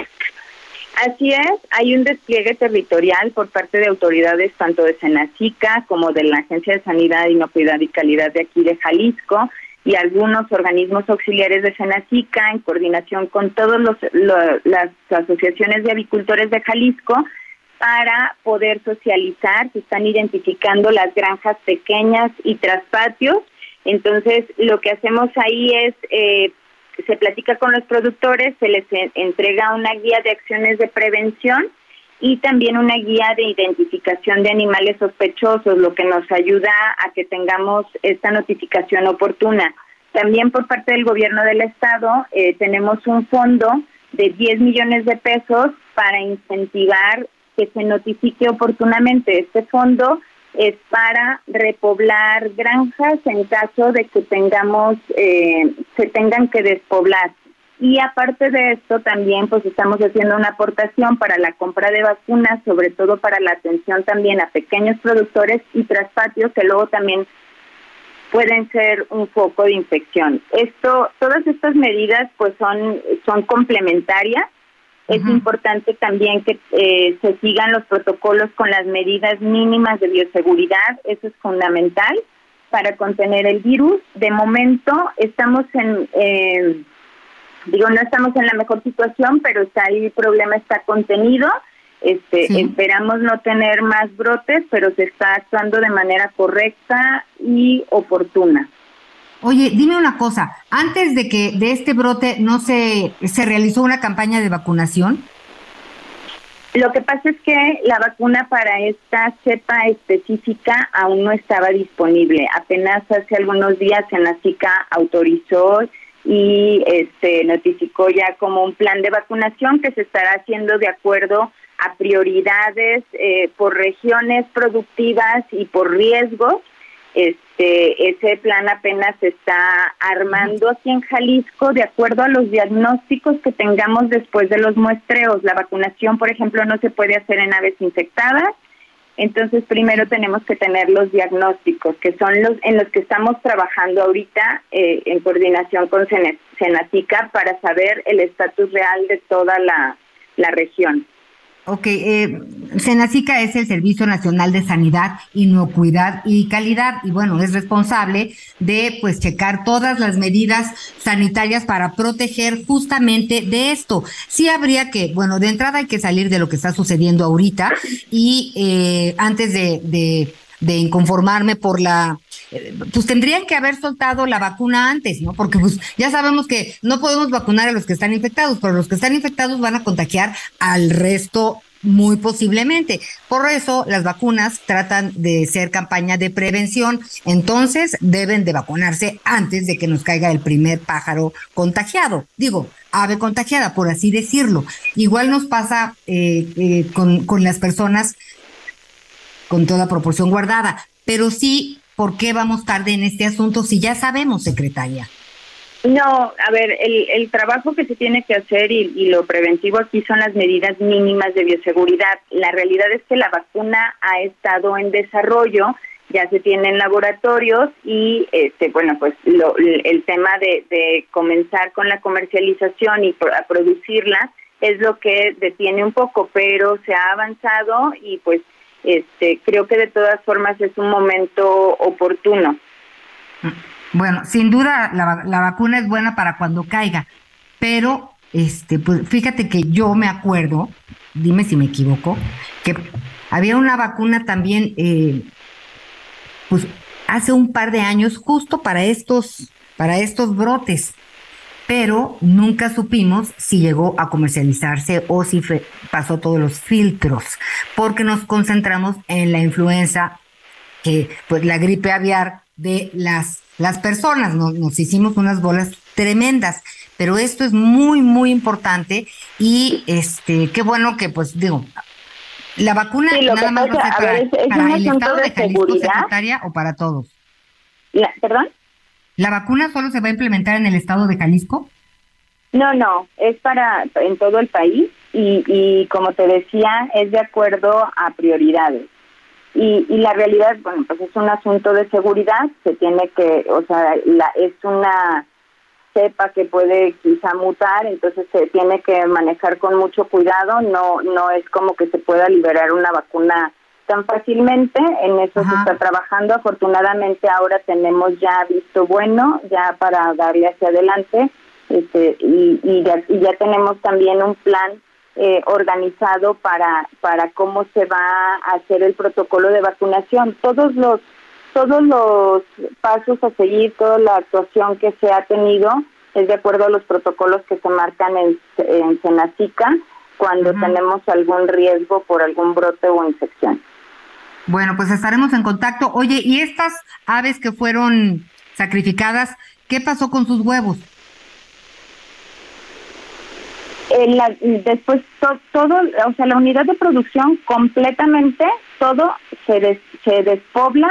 Speaker 9: Así es, hay un despliegue territorial por parte de autoridades tanto de Senacica como de la Agencia de Sanidad, Inocuidad y Calidad de aquí de Jalisco y algunos organismos auxiliares de Senacica en coordinación con todas las asociaciones de avicultores de Jalisco para poder socializar, se están identificando las granjas pequeñas y traspatios. Entonces, lo que hacemos ahí es eh, se platica con los productores, se les entrega una guía de acciones de prevención y también una guía de identificación de animales sospechosos, lo que nos ayuda a que tengamos esta notificación oportuna. También por parte del gobierno del estado eh, tenemos un fondo de 10 millones de pesos para incentivar que se notifique oportunamente. Este fondo es para repoblar granjas en caso de que tengamos, eh, se tengan que despoblar. Y aparte de esto, también pues estamos haciendo una aportación para la compra de vacunas, sobre todo para la atención también a pequeños productores y traspatios que luego también pueden ser un foco de infección. Esto, todas estas medidas pues son, son complementarias es importante también que eh, se sigan los protocolos con las medidas mínimas de bioseguridad, eso es fundamental para contener el virus. De momento estamos en, eh, digo, no estamos en la mejor situación, pero está ahí el problema está contenido. Este, Esperamos no tener más brotes, pero se está actuando de manera correcta y oportuna.
Speaker 6: Oye, dime una cosa, antes de que de este brote no se, se realizó una campaña de vacunación.
Speaker 9: Lo que pasa es que la vacuna para esta cepa específica aún no estaba disponible. Apenas hace algunos días en la SICA autorizó y este notificó ya como un plan de vacunación que se estará haciendo de acuerdo a prioridades eh, por regiones productivas y por riesgos este, ese plan apenas se está armando aquí en Jalisco de acuerdo a los diagnósticos que tengamos después de los muestreos. La vacunación, por ejemplo, no se puede hacer en aves infectadas. Entonces, primero tenemos que tener los diagnósticos, que son los en los que estamos trabajando ahorita eh, en coordinación con Senatica para saber el estatus real de toda la, la región.
Speaker 6: Ok, eh, Senacica es el Servicio Nacional de Sanidad, Inocuidad y Calidad y bueno, es responsable de pues checar todas las medidas sanitarias para proteger justamente de esto. Sí habría que, bueno, de entrada hay que salir de lo que está sucediendo ahorita y eh, antes de, de, de inconformarme por la pues tendrían que haber soltado la vacuna antes, ¿no? Porque pues ya sabemos que no podemos vacunar a los que están infectados, pero los que están infectados van a contagiar al resto muy posiblemente. Por eso las vacunas tratan de ser campaña de prevención, entonces deben de vacunarse antes de que nos caiga el primer pájaro contagiado. Digo, ave contagiada, por así decirlo. Igual nos pasa eh, eh, con, con las personas con toda proporción guardada, pero sí ¿Por qué vamos tarde en este asunto si ya sabemos, secretaria?
Speaker 9: No, a ver, el, el trabajo que se tiene que hacer y, lo preventivo aquí son las medidas mínimas de bioseguridad. La realidad es que la vacuna ha estado en desarrollo, ya se tiene en laboratorios y, este, bueno, pues lo, el tema de, de, comenzar con la comercialización y a producirla es lo que detiene un poco, pero se ha avanzado y pues este, creo que de todas formas es un momento oportuno.
Speaker 6: Bueno, sin duda la, la vacuna es buena para cuando caiga, pero este, pues fíjate que yo me acuerdo, dime si me equivoco, que había una vacuna también, eh, pues hace un par de años, justo para estos, para estos brotes pero nunca supimos si llegó a comercializarse o si pasó todos los filtros, porque nos concentramos en la influenza, que pues la gripe aviar de las, las personas, nos, nos hicimos unas bolas tremendas, pero esto es muy, muy importante y este, qué bueno que pues digo, la vacuna
Speaker 9: sí,
Speaker 6: nada más va a ser para,
Speaker 9: ver, es,
Speaker 6: para el estado de, Jalisco, secretaria, o para todos.
Speaker 9: La, ¿Perdón?
Speaker 6: ¿La vacuna solo se va a implementar en el estado de Jalisco?
Speaker 9: No, no, es para en todo el país y, y como te decía, es de acuerdo a prioridades. Y, y la realidad, bueno, pues es un asunto de seguridad, se tiene que, o sea, la, es una cepa que puede quizá mutar, entonces se tiene que manejar con mucho cuidado, no no es como que se pueda liberar una vacuna tan fácilmente, en eso Ajá. se está trabajando, afortunadamente ahora tenemos ya visto bueno, ya para darle hacia adelante, este, y, y, ya, y ya tenemos también un plan eh, organizado para para cómo se va a hacer el protocolo de vacunación. Todos los todos los pasos a seguir, toda la actuación que se ha tenido es de acuerdo a los protocolos que se marcan en, en Senacica cuando uh -huh. tenemos algún riesgo por algún brote o infección.
Speaker 6: Bueno, pues estaremos en contacto. Oye, ¿y estas aves que fueron sacrificadas, qué pasó con sus huevos?
Speaker 9: Eh, después to, todo, o sea, la unidad de producción completamente, todo se, des, se despobla,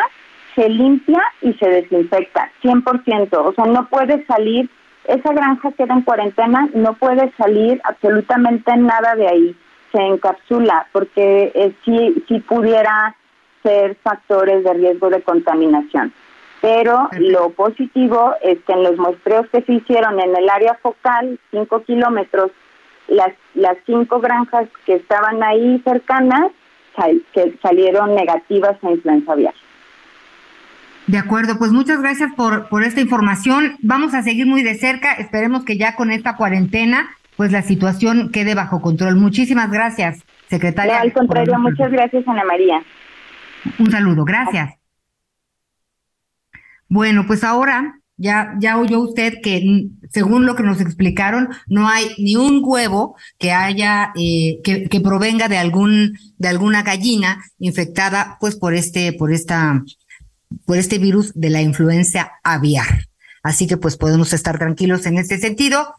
Speaker 9: se limpia y se desinfecta, 100%. O sea, no puede salir, esa granja queda en cuarentena, no puede salir absolutamente nada de ahí. Se encapsula porque eh, si, si pudiera ser factores de riesgo de contaminación. Pero lo positivo es que en los muestreos que se hicieron en el área focal, 5 kilómetros, las, las cinco granjas que estaban ahí cercanas sal, que salieron negativas a influenza aviar.
Speaker 6: De acuerdo, pues muchas gracias por, por esta información. Vamos a seguir muy de cerca. Esperemos que ya con esta cuarentena, pues la situación quede bajo control. Muchísimas gracias, secretaria.
Speaker 9: No, al contrario, muchas gracias, Ana María.
Speaker 6: Un saludo, gracias. Bueno, pues ahora ya, ya oyó usted que según lo que nos explicaron, no hay ni un huevo que haya, eh, que, que provenga de algún, de alguna gallina infectada, pues por este, por esta, por este virus de la influencia aviar. Así que pues podemos estar tranquilos en este sentido.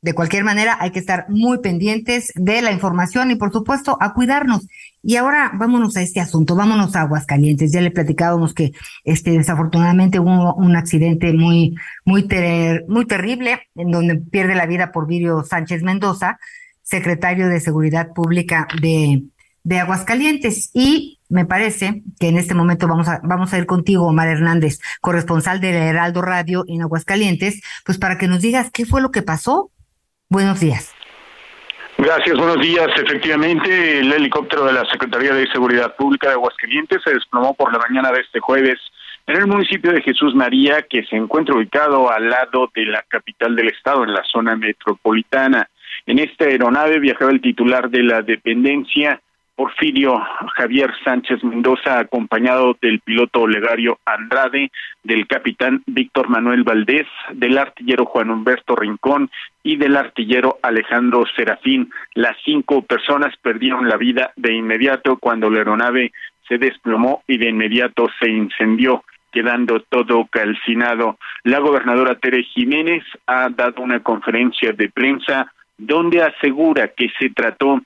Speaker 6: De cualquier manera, hay que estar muy pendientes de la información y, por supuesto, a cuidarnos. Y ahora vámonos a este asunto, vámonos a Aguascalientes. Ya le platicábamos que este desafortunadamente hubo un accidente muy muy ter muy terrible en donde pierde la vida Porfirio Sánchez Mendoza, secretario de Seguridad Pública de de Aguascalientes y me parece que en este momento vamos a vamos a ir contigo Omar Hernández, corresponsal del Heraldo Radio en Aguascalientes, pues para que nos digas qué fue lo que pasó. Buenos días.
Speaker 10: Gracias, buenos días. Efectivamente, el helicóptero de la Secretaría de Seguridad Pública de Aguascalientes se desplomó por la mañana de este jueves en el municipio de Jesús María, que se encuentra ubicado al lado de la capital del estado, en la zona metropolitana. En esta aeronave viajaba el titular de la dependencia, Porfirio Javier Sánchez Mendoza, acompañado del piloto Olegario Andrade, del capitán Víctor Manuel Valdés, del artillero Juan Humberto Rincón y del artillero Alejandro Serafín. Las cinco personas perdieron la vida de inmediato cuando la aeronave se desplomó y de inmediato se incendió quedando todo calcinado. La gobernadora Tere Jiménez ha dado una conferencia de prensa donde asegura que se trató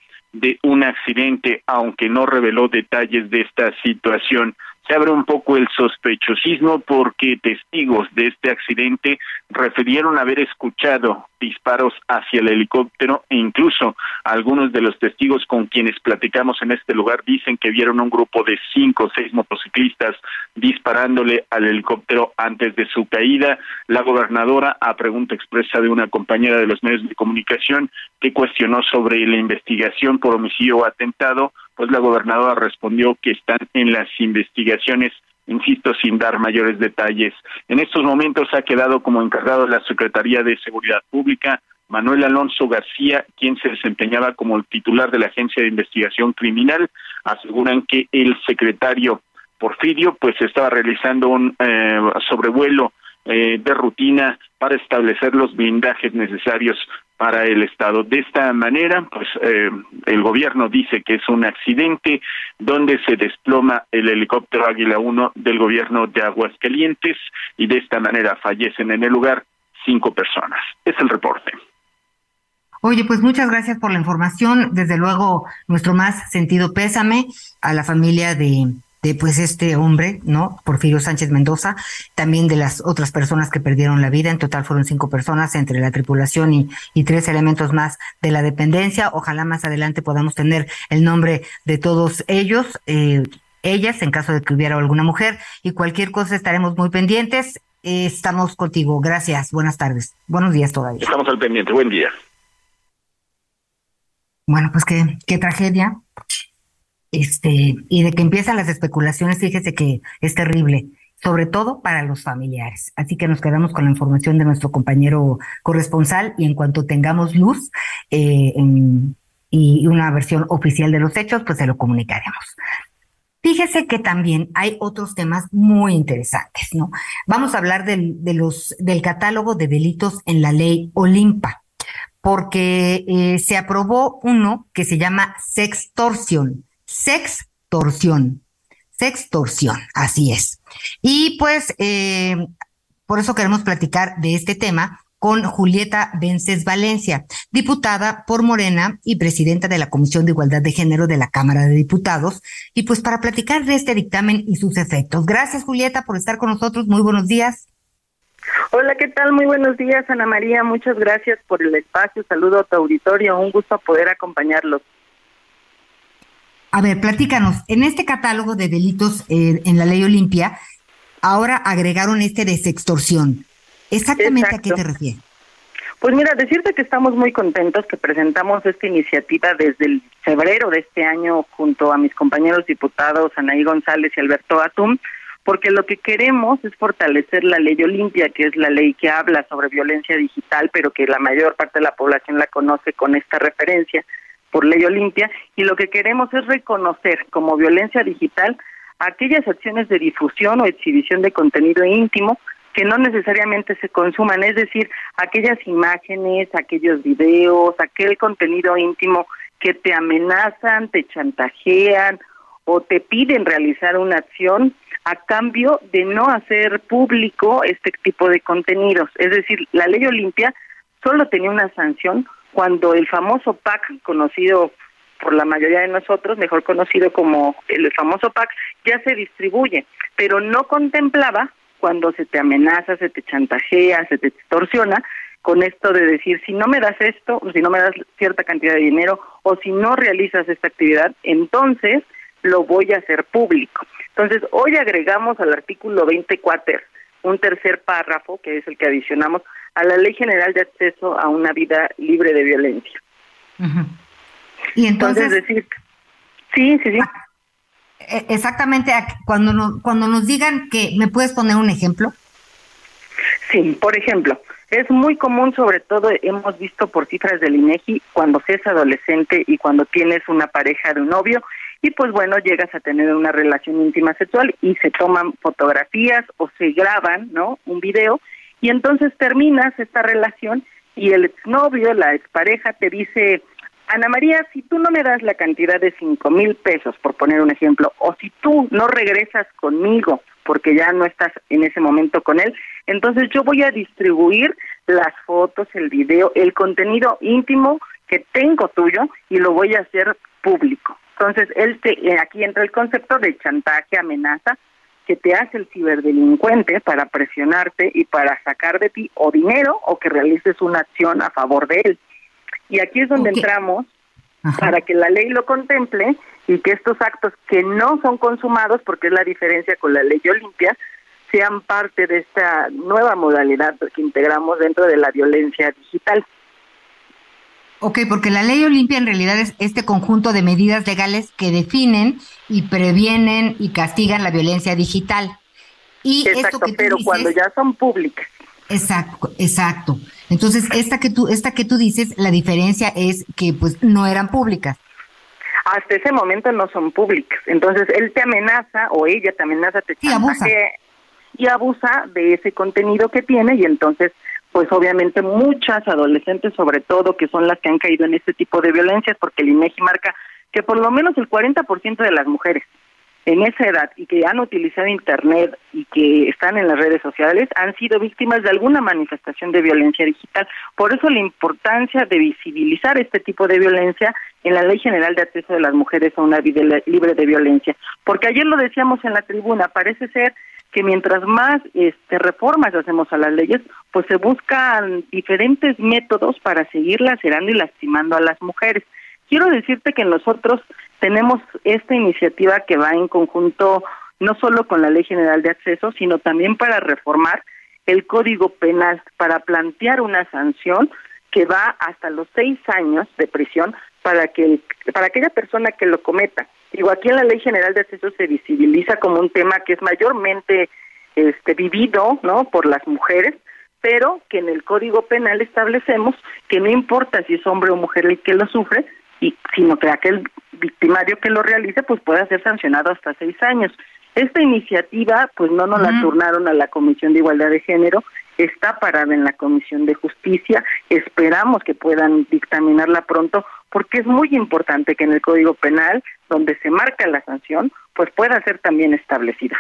Speaker 10: un accidente, aunque no reveló detalles de esta situación. Se abre un poco el sospechosismo porque testigos de este accidente refirieron haber escuchado disparos hacia el helicóptero e incluso algunos de los testigos con quienes platicamos en este lugar dicen que vieron un grupo de cinco o seis motociclistas disparándole al helicóptero antes de su caída. La gobernadora, a pregunta expresa de una compañera de los medios de comunicación que cuestionó sobre la investigación por homicidio o atentado, pues la gobernadora respondió que están en las investigaciones insisto, sin dar mayores detalles. En estos momentos ha quedado como encargado de la Secretaría de Seguridad Pública Manuel Alonso García, quien se desempeñaba como el titular de la Agencia de Investigación Criminal. Aseguran que el secretario Porfirio pues estaba realizando un eh, sobrevuelo eh, de rutina para establecer los blindajes necesarios para el Estado. De esta manera, pues eh, el gobierno dice que es un accidente donde se desploma el helicóptero Águila 1 del gobierno de Aguascalientes y de esta manera fallecen en el lugar cinco personas. Es el reporte.
Speaker 6: Oye, pues muchas gracias por la información. Desde luego, nuestro más sentido pésame a la familia de de pues este hombre, ¿no? Porfirio Sánchez Mendoza, también de las otras personas que perdieron la vida, en total fueron cinco personas entre la tripulación y, y tres elementos más de la dependencia. Ojalá más adelante podamos tener el nombre de todos ellos, eh, ellas, en caso de que hubiera alguna mujer, y cualquier cosa estaremos muy pendientes. Eh, estamos contigo. Gracias. Buenas tardes. Buenos días todavía.
Speaker 10: Estamos al pendiente. Buen día.
Speaker 6: Bueno, pues qué, qué tragedia este, y de que empiezan las especulaciones, fíjese que es terrible, sobre todo para los familiares. Así que nos quedamos con la información de nuestro compañero corresponsal y en cuanto tengamos luz eh, y una versión oficial de los hechos, pues se lo comunicaremos. Fíjese que también hay otros temas muy interesantes, ¿no? Vamos a hablar del, del catálogo de delitos en la ley Olimpa, porque eh, se aprobó uno que se llama sextorsión sextorsión. Sextorsión, así es. Y pues eh, por eso queremos platicar de este tema con Julieta Vences Valencia, diputada por Morena y presidenta de la Comisión de Igualdad de Género de la Cámara de Diputados, y pues para platicar de este dictamen y sus efectos. Gracias, Julieta, por estar con nosotros. Muy buenos días.
Speaker 11: Hola, ¿qué tal? Muy buenos días, Ana María. Muchas gracias por el espacio. Saludo a tu auditorio. Un gusto poder acompañarlos.
Speaker 6: A ver, platícanos, en este catálogo de delitos eh, en la ley Olimpia, ahora agregaron este de sextorsión. ¿Exactamente a qué te refieres?
Speaker 11: Pues mira, decirte que estamos muy contentos que presentamos esta iniciativa desde el febrero de este año junto a mis compañeros diputados Anaí González y Alberto Atum, porque lo que queremos es fortalecer la ley Olimpia, que es la ley que habla sobre violencia digital, pero que la mayor parte de la población la conoce con esta referencia por ley Olimpia y lo que queremos es reconocer como violencia digital aquellas acciones de difusión o exhibición de contenido íntimo que no necesariamente se consuman, es decir, aquellas imágenes, aquellos videos, aquel contenido íntimo que te amenazan, te chantajean o te piden realizar una acción a cambio de no hacer público este tipo de contenidos. Es decir, la ley Olimpia solo tenía una sanción cuando el famoso PAC, conocido por la mayoría de nosotros, mejor conocido como el famoso PAC, ya se distribuye, pero no contemplaba cuando se te amenaza, se te chantajea, se te extorsiona, con esto de decir, si no me das esto, si no me das cierta cantidad de dinero, o si no realizas esta actividad, entonces lo voy a hacer público. Entonces, hoy agregamos al artículo 24 un tercer párrafo, que es el que adicionamos a la Ley General de Acceso a una Vida Libre de Violencia.
Speaker 6: Y entonces,
Speaker 11: decir, sí, sí, sí. Ah,
Speaker 6: e, exactamente, cuando, no, cuando nos digan que, ¿me puedes poner un ejemplo?
Speaker 11: Sí, por ejemplo, es muy común, sobre todo hemos visto por cifras del INEGI, cuando se es adolescente y cuando tienes una pareja de un novio, y pues bueno, llegas a tener una relación íntima sexual y se toman fotografías o se graban, ¿no? Un video, y entonces terminas esta relación y el exnovio, la expareja, te dice, Ana María, si tú no me das la cantidad de cinco mil pesos, por poner un ejemplo, o si tú no regresas conmigo porque ya no estás en ese momento con él, entonces yo voy a distribuir las fotos, el video, el contenido íntimo que tengo tuyo y lo voy a hacer público. Entonces, él te, eh, aquí entra el concepto de chantaje, amenaza, que te hace el ciberdelincuente para presionarte y para sacar de ti o dinero o que realices una acción a favor de él. Y aquí es donde entramos para que la ley lo contemple y que estos actos que no son consumados, porque es la diferencia con la ley Olimpia, sean parte de esta nueva modalidad que integramos dentro de la violencia digital.
Speaker 6: Ok, porque la ley Olimpia en realidad es este conjunto de medidas legales que definen y previenen y castigan la violencia digital.
Speaker 11: Y exacto, pero cuando ya son públicas.
Speaker 6: Exacto, exacto. Entonces, esta que tú, esta que tú dices, la diferencia es que pues no eran públicas
Speaker 11: hasta ese momento no son públicas. Entonces él te amenaza o ella te amenaza, te
Speaker 6: y abusa.
Speaker 11: y abusa de ese contenido que tiene y entonces pues obviamente muchas adolescentes sobre todo que son las que han caído en este tipo de violencias porque el INEGI marca que por lo menos el 40% de las mujeres en esa edad y que han utilizado Internet y que están en las redes sociales han sido víctimas de alguna manifestación de violencia digital. Por eso la importancia de visibilizar este tipo de violencia en la Ley General de Acceso de las Mujeres a una vida libre de violencia. Porque ayer lo decíamos en la tribuna, parece ser que mientras más este, reformas hacemos a las leyes, pues se buscan diferentes métodos para seguir lacerando y lastimando a las mujeres. Quiero decirte que nosotros tenemos esta iniciativa que va en conjunto no solo con la Ley General de Acceso, sino también para reformar el Código Penal, para plantear una sanción que va hasta los seis años de prisión para que para aquella persona que lo cometa. Digo, aquí en la Ley General de Acceso se visibiliza como un tema que es mayormente este vivido, ¿no? por las mujeres, pero que en el Código Penal establecemos que no importa si es hombre o mujer el que lo sufre, y sino que aquel victimario que lo realice pues pueda ser sancionado hasta seis años. Esta iniciativa pues no nos la turnaron a la Comisión de Igualdad de Género, está parada en la Comisión de Justicia, esperamos que puedan dictaminarla pronto porque es muy importante que en el Código Penal, donde se marca la sanción, pues pueda ser también establecida.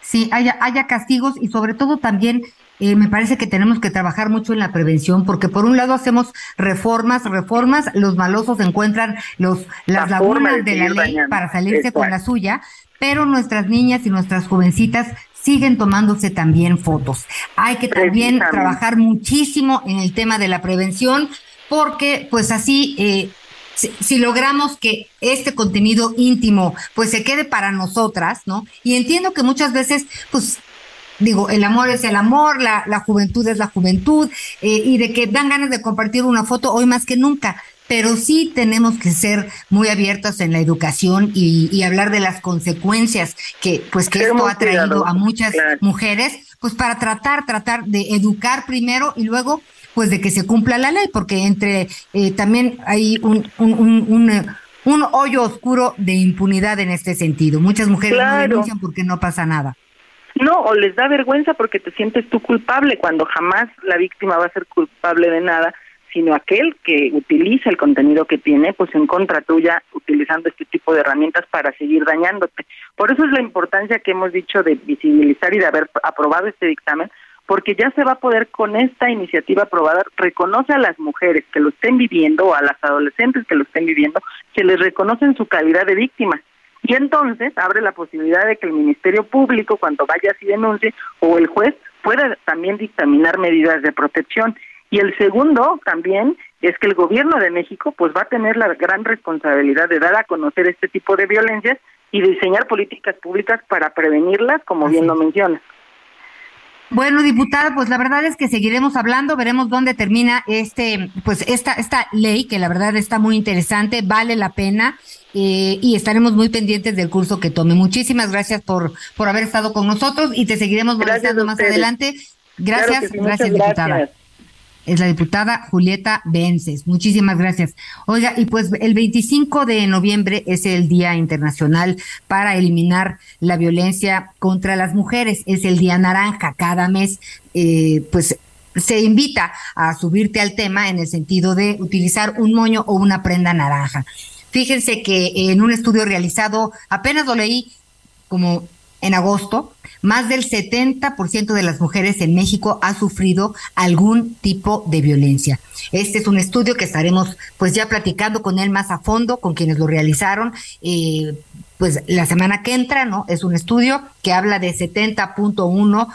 Speaker 6: Sí, haya, haya castigos y sobre todo también eh, me parece que tenemos que trabajar mucho en la prevención, porque por un lado hacemos reformas, reformas, los malosos encuentran los las lagunas de, la ley para salirse con la suya, pero nuestras niñas y nuestras jovencitas siguen tomándose también fotos. Hay que también trabajar muchísimo en el tema de la prevención, porque pues así eh, si, logramos que este contenido íntimo pues se quede para nosotras, ¿no? Y entiendo que muchas veces pues digo, el amor es el amor, la, la juventud es la juventud, eh, y de que dan ganas de compartir una foto hoy más que nunca. Pero sí tenemos que ser muy abiertos en la educación y, y hablar de las consecuencias que, pues, que esto ha traído a muchas mujeres, pues para tratar, tratar de educar primero y luego, pues de que se cumpla la ley, porque entre eh, también hay un, un, un, un un hoyo oscuro de impunidad en este sentido. Muchas mujeres no denuncian porque no pasa nada.
Speaker 11: No, o les da vergüenza porque te sientes tú culpable cuando jamás la víctima va a ser culpable de nada, sino aquel que utiliza el contenido que tiene, pues en contra tuya, utilizando este tipo de herramientas para seguir dañándote. Por eso es la importancia que hemos dicho de visibilizar y de haber aprobado este dictamen, porque ya se va a poder con esta iniciativa aprobada, reconoce a las mujeres que lo estén viviendo o a las adolescentes que lo estén viviendo, se les reconoce en su calidad de víctimas y entonces abre la posibilidad de que el Ministerio Público, cuando vaya así denuncie, o el juez, pueda también dictaminar medidas de protección. Y el segundo también es que el gobierno de México pues va a tener la gran responsabilidad de dar a conocer este tipo de violencias y diseñar políticas públicas para prevenirlas, como bien lo mencionas.
Speaker 6: Bueno, diputada, pues la verdad es que seguiremos hablando, veremos dónde termina este, pues esta, esta ley, que la verdad está muy interesante, vale la pena. Eh, y estaremos muy pendientes del curso que tome. Muchísimas gracias por, por haber estado con nosotros y te seguiremos molestando más adelante. Gracias, gracias, diputada. Es la diputada Julieta Vences. Muchísimas gracias. Oiga, y pues el 25 de noviembre es el Día Internacional para eliminar la violencia contra las mujeres. Es el Día Naranja. Cada mes, eh, pues se invita a subirte al tema en el sentido de utilizar un moño o una prenda naranja. Fíjense que en un estudio realizado, apenas lo leí como en agosto, más del 70% de las mujeres en México ha sufrido algún tipo de violencia. Este es un estudio que estaremos pues ya platicando con él más a fondo, con quienes lo realizaron, eh, pues la semana que entra, ¿no? Es un estudio que habla de 70.1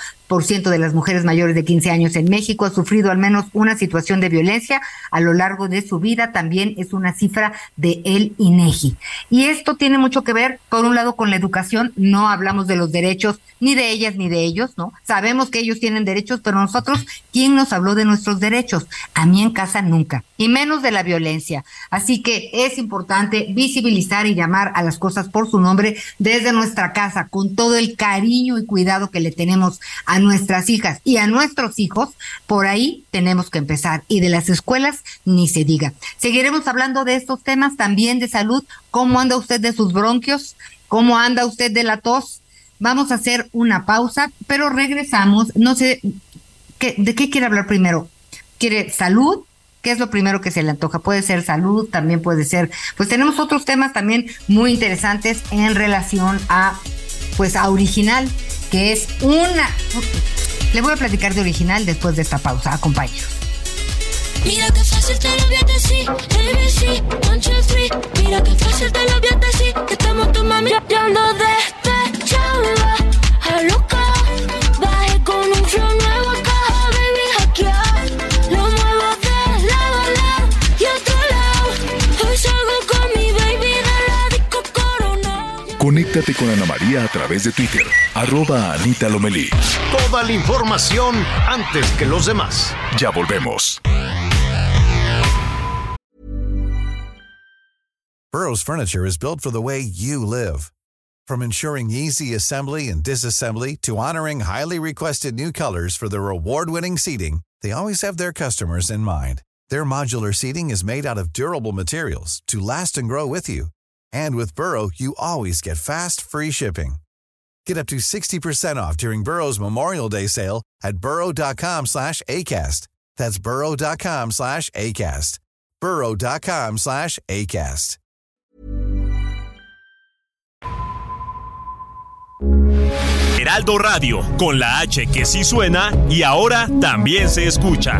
Speaker 6: ciento de las mujeres mayores de 15 años en México ha sufrido al menos una situación de violencia a lo largo de su vida. También es una cifra de el INEGI. Y esto tiene mucho que ver, por un lado, con la educación. No hablamos de los derechos ni de ellas ni de ellos, ¿no? Sabemos que ellos tienen derechos, pero nosotros, ¿quién nos habló de nuestros derechos? A mí en casa nunca, y menos de la violencia. Así que es importante visibilizar y llamar a las cosas por su nombre desde nuestra casa, con todo el cariño y cuidado que le tenemos a nuestras hijas y a nuestros hijos, por ahí tenemos que empezar. Y de las escuelas, ni se diga. Seguiremos hablando de estos temas también de salud. ¿Cómo anda usted de sus bronquios? ¿Cómo anda usted de la tos? Vamos a hacer una pausa, pero regresamos. No sé, ¿qué, ¿de qué quiere hablar primero? ¿Quiere salud? ¿Qué es lo primero que se le antoja? Puede ser salud, también puede ser, pues tenemos otros temas también muy interesantes en relación a, pues a original que es una... Le voy a platicar de original después de esta pausa. Acompáñenos. Mira qué fácil te lo voy a decir, ABC, one, two, three. Mira qué fácil te lo voy a decir, que estamos tu mami. Ya, ya ando despechada, a loca,
Speaker 3: Conéctate con Ana María a través de Twitter arroba Anita Lomelí.
Speaker 2: Toda la información antes que los demás.
Speaker 3: Ya volvemos.
Speaker 12: Burroughs Furniture is built for the way you live. From ensuring easy assembly and disassembly to honoring highly requested new colors for their award-winning seating, they always have their customers in mind. Their modular seating is made out of durable materials to last and grow with you. And with Burrow, you always get fast, free shipping. Get up to 60% off during Burrow's Memorial Day sale at burrow.com slash ACAST. That's burrow.com slash ACAST. burrow.com slash ACAST.
Speaker 1: Heraldo Radio, con la H que sí suena y ahora también se escucha.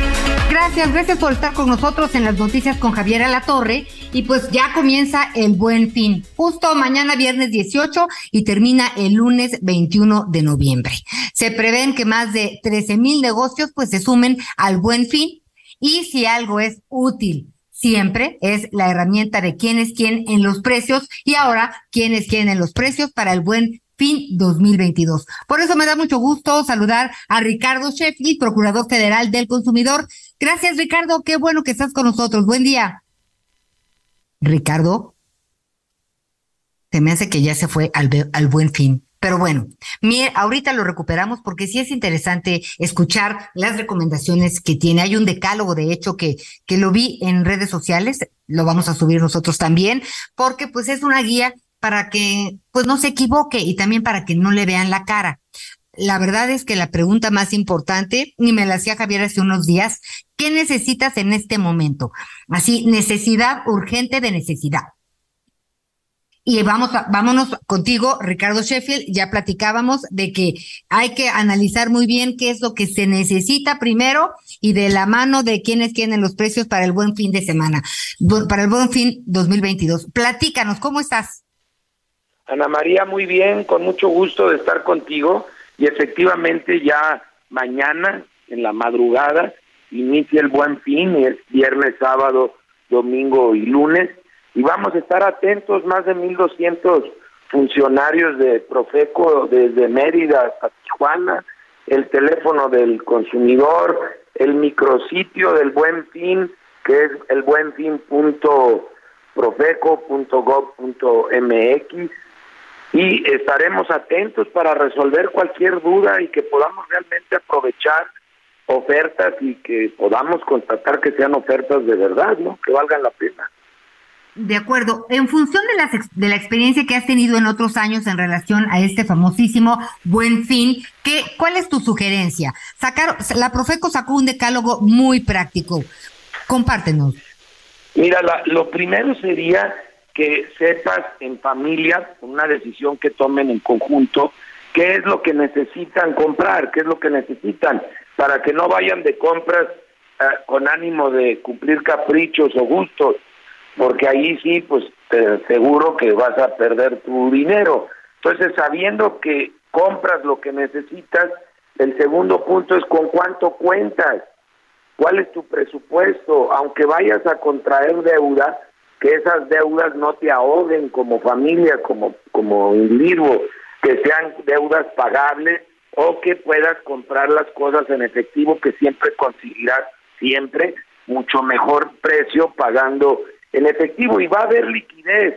Speaker 6: Gracias, gracias por estar con nosotros en las noticias con Javier Alatorre. Y pues ya comienza el buen fin, justo mañana viernes 18 y termina el lunes 21 de noviembre. Se prevén que más de 13 mil negocios pues se sumen al buen fin y si algo es útil siempre es la herramienta de quién es quién en los precios y ahora quién es quién en los precios para el buen fin 2022. Por eso me da mucho gusto saludar a Ricardo Sheffield, Procurador Federal del Consumidor. Gracias, Ricardo. Qué bueno que estás con nosotros. Buen día. Ricardo, se me hace que ya se fue al, al buen fin. Pero bueno, mire, ahorita lo recuperamos porque sí es interesante escuchar las recomendaciones que tiene. Hay un decálogo, de hecho, que, que lo vi en redes sociales, lo vamos a subir nosotros también, porque pues es una guía para que pues no se equivoque y también para que no le vean la cara. La verdad es que la pregunta más importante, y me la hacía Javier hace unos días, ¿qué necesitas en este momento? Así, necesidad urgente de necesidad. Y vamos a, vámonos contigo, Ricardo Sheffield. Ya platicábamos de que hay que analizar muy bien qué es lo que se necesita primero y de la mano de quienes tienen los precios para el buen fin de semana, para el buen fin 2022. Platícanos, ¿cómo estás?
Speaker 13: Ana María, muy bien, con mucho gusto de estar contigo y efectivamente ya mañana en la madrugada inicia el buen fin, y es viernes, sábado, domingo y lunes y vamos a estar atentos, más de 1.200 funcionarios de Profeco desde Mérida hasta Tijuana, el teléfono del consumidor, el micrositio del Buen Fin, que es el buenfin.profeco.gov.mx y estaremos atentos para resolver cualquier duda y que podamos realmente aprovechar ofertas y que podamos constatar que sean ofertas de verdad, ¿no? Que valgan la pena.
Speaker 6: De acuerdo. En función de la, de la experiencia que has tenido en otros años en relación a este famosísimo Buen Fin, ¿qué, ¿cuál es tu sugerencia? Sacar, la Profeco sacó un decálogo muy práctico. Compártenos.
Speaker 13: Mira, lo primero sería que sepas en familia, una decisión que tomen en conjunto, qué es lo que necesitan comprar, qué es lo que necesitan, para que no vayan de compras eh, con ánimo de cumplir caprichos o gustos porque ahí sí, pues te aseguro que vas a perder tu dinero. Entonces, sabiendo que compras lo que necesitas, el segundo punto es con cuánto cuentas, cuál es tu presupuesto, aunque vayas a contraer deuda, que esas deudas no te ahoguen como familia, como, como individuo, que sean deudas pagables o que puedas comprar las cosas en efectivo que siempre conseguirás siempre mucho mejor precio pagando en efectivo y va a haber liquidez.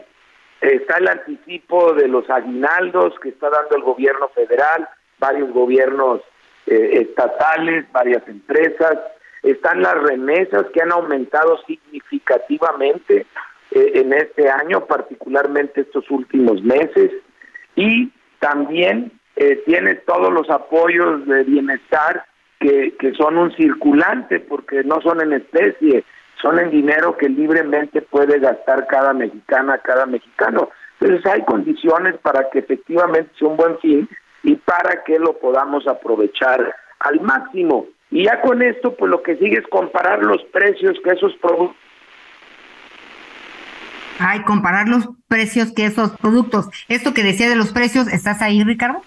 Speaker 13: Está el anticipo de los aguinaldos que está dando el gobierno federal, varios gobiernos eh, estatales, varias empresas. Están las remesas que han aumentado significativamente eh, en este año, particularmente estos últimos meses. Y también eh, tienes todos los apoyos de bienestar que, que son un circulante porque no son en especie, son el dinero que libremente puede gastar cada mexicana, cada mexicano. Entonces hay condiciones para que efectivamente sea un buen fin y para que lo podamos aprovechar al máximo. Y ya con esto, pues lo que sigue es comparar los precios que esos productos.
Speaker 6: Ay, comparar los precios que esos productos. Esto que decía de los precios, ¿estás ahí, Ricardo?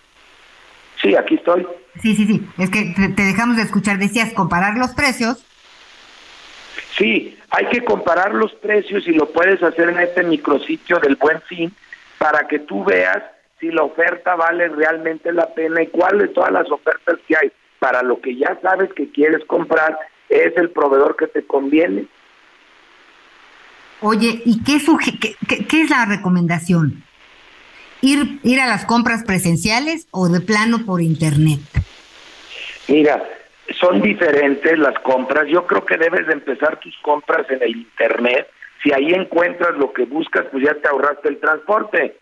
Speaker 13: Sí, aquí estoy.
Speaker 6: Sí, sí, sí. Es que te dejamos de escuchar. Decías comparar los precios
Speaker 13: Sí, hay que comparar los precios y lo puedes hacer en este micrositio del Buen Fin para que tú veas si la oferta vale realmente la pena y cuál de todas las ofertas que hay para lo que ya sabes que quieres comprar es el proveedor que te conviene.
Speaker 6: Oye, ¿y qué, qué, qué, es la recomendación? ¿Ir, ¿Ir a las compras presenciales o de plano por internet?
Speaker 13: Mira, son diferentes las compras. Yo creo que debes de empezar tus compras en el Internet. Si ahí encuentras lo que buscas, pues ya te ahorraste el transporte.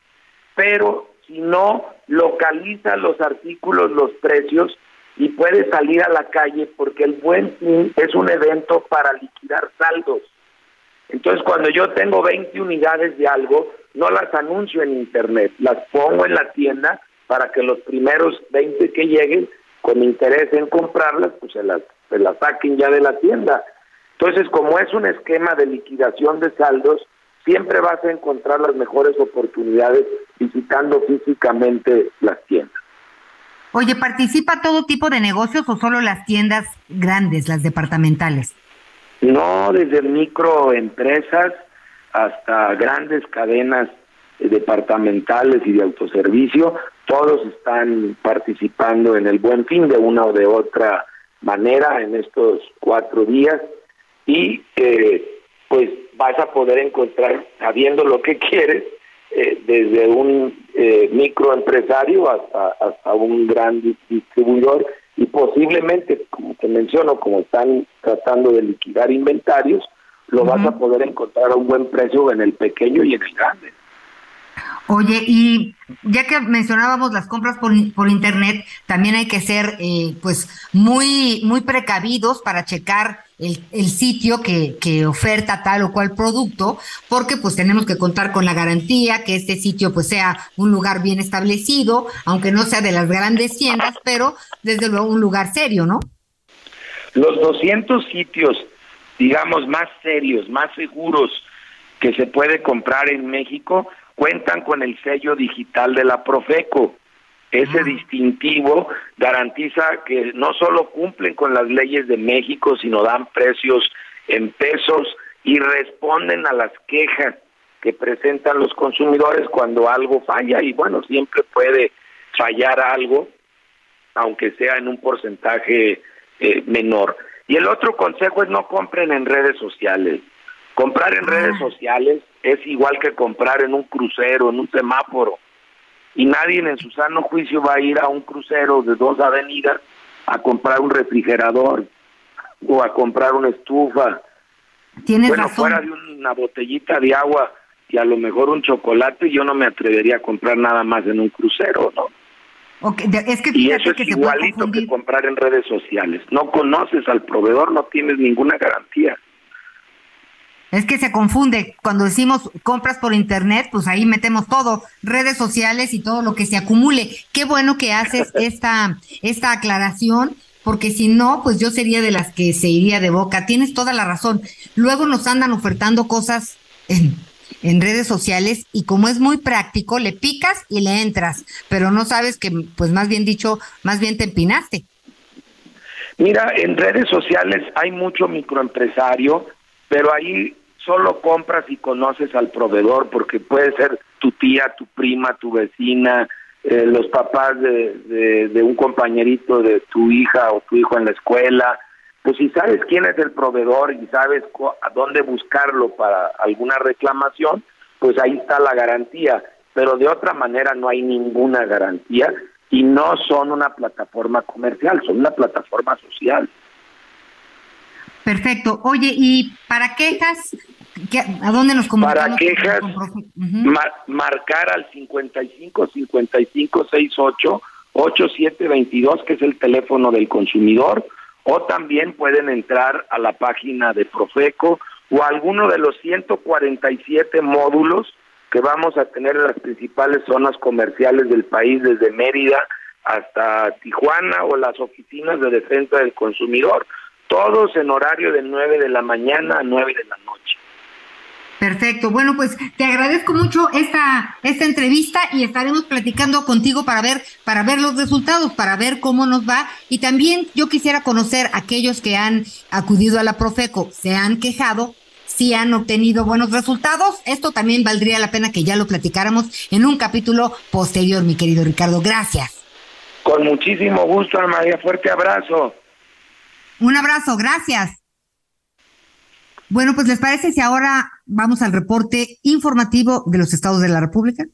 Speaker 13: Pero si no, localiza los artículos, los precios y puedes salir a la calle porque el buen es un evento para liquidar saldos. Entonces, cuando yo tengo 20 unidades de algo, no las anuncio en Internet, las pongo en la tienda para que los primeros 20 que lleguen con interés en comprarlas, pues se las, se las saquen ya de la tienda. Entonces, como es un esquema de liquidación de saldos, siempre vas a encontrar las mejores oportunidades visitando físicamente las tiendas.
Speaker 6: Oye, ¿participa todo tipo de negocios o solo las tiendas grandes, las departamentales?
Speaker 13: No, desde microempresas hasta grandes cadenas departamentales y de autoservicio, todos están participando en el buen fin de una o de otra manera en estos cuatro días. Y eh, pues vas a poder encontrar, sabiendo lo que quieres, eh, desde un eh, microempresario hasta, hasta un gran distribuidor y posiblemente, como te menciono, como están tratando de liquidar inventarios, lo vas a poder encontrar a un buen precio en el pequeño y en el grande.
Speaker 6: Oye, y ya que mencionábamos las compras por, por internet, también hay que ser eh, pues muy, muy precavidos para checar el, el sitio que, que, oferta tal o cual producto, porque pues tenemos que contar con la garantía que este sitio pues sea un lugar bien establecido, aunque no sea de las grandes tiendas, pero desde luego un lugar serio, ¿no?
Speaker 13: Los 200 sitios, digamos, más serios, más seguros que se puede comprar en México, cuentan con el sello digital de la Profeco. Ese distintivo garantiza que no solo cumplen con las leyes de México, sino dan precios en pesos y responden a las quejas que presentan los consumidores cuando algo falla y bueno, siempre puede fallar algo, aunque sea en un porcentaje eh, menor. Y el otro consejo es no compren en redes sociales. Comprar en redes sociales es igual que comprar en un crucero, en un semáforo. Y nadie en su sano juicio va a ir a un crucero de dos avenidas a comprar un refrigerador o a comprar una estufa.
Speaker 6: Tienes
Speaker 13: bueno,
Speaker 6: razón.
Speaker 13: fuera de una botellita de agua y a lo mejor un chocolate, yo no me atrevería a comprar nada más en un crucero, ¿no?
Speaker 6: Okay. Es que
Speaker 13: y eso es
Speaker 6: que
Speaker 13: igualito que comprar en redes sociales. No conoces al proveedor, no tienes ninguna garantía.
Speaker 6: Es que se confunde. Cuando decimos compras por internet, pues ahí metemos todo, redes sociales y todo lo que se acumule. Qué bueno que haces esta, esta aclaración, porque si no, pues yo sería de las que se iría de boca. Tienes toda la razón. Luego nos andan ofertando cosas en, en redes sociales y como es muy práctico, le picas y le entras, pero no sabes que, pues más bien dicho, más bien te empinaste.
Speaker 13: Mira, en redes sociales hay mucho microempresario, pero ahí solo compras y conoces al proveedor, porque puede ser tu tía, tu prima, tu vecina, eh, los papás de, de, de, un compañerito de tu hija o tu hijo en la escuela. Pues si sabes quién es el proveedor y sabes a dónde buscarlo para alguna reclamación, pues ahí está la garantía. Pero de otra manera no hay ninguna garantía y no son una plataforma comercial, son una plataforma social.
Speaker 6: Perfecto. Oye, ¿y para quejas? ¿qué, ¿A dónde nos comunicamos?
Speaker 13: Para quejas, uh -huh. mar, marcar al 55 55 68 8722, que es el teléfono del consumidor, o también pueden entrar a la página de Profeco o alguno de los 147 módulos que vamos a tener en las principales zonas comerciales del país, desde Mérida hasta Tijuana o las oficinas de defensa del consumidor, todos en horario de 9 de la mañana a 9 de la noche.
Speaker 6: Perfecto. Bueno, pues te agradezco mucho esta esta entrevista y estaremos platicando contigo para ver para ver los resultados, para ver cómo nos va y también yo quisiera conocer a aquellos que han acudido a la Profeco, se han quejado, si han obtenido buenos resultados. Esto también valdría la pena que ya lo platicáramos en un capítulo posterior, mi querido Ricardo. Gracias.
Speaker 13: Con muchísimo gusto, Ana María. Fuerte abrazo.
Speaker 6: Un abrazo, gracias. Bueno, pues les parece si ahora vamos al reporte informativo de los estados de la República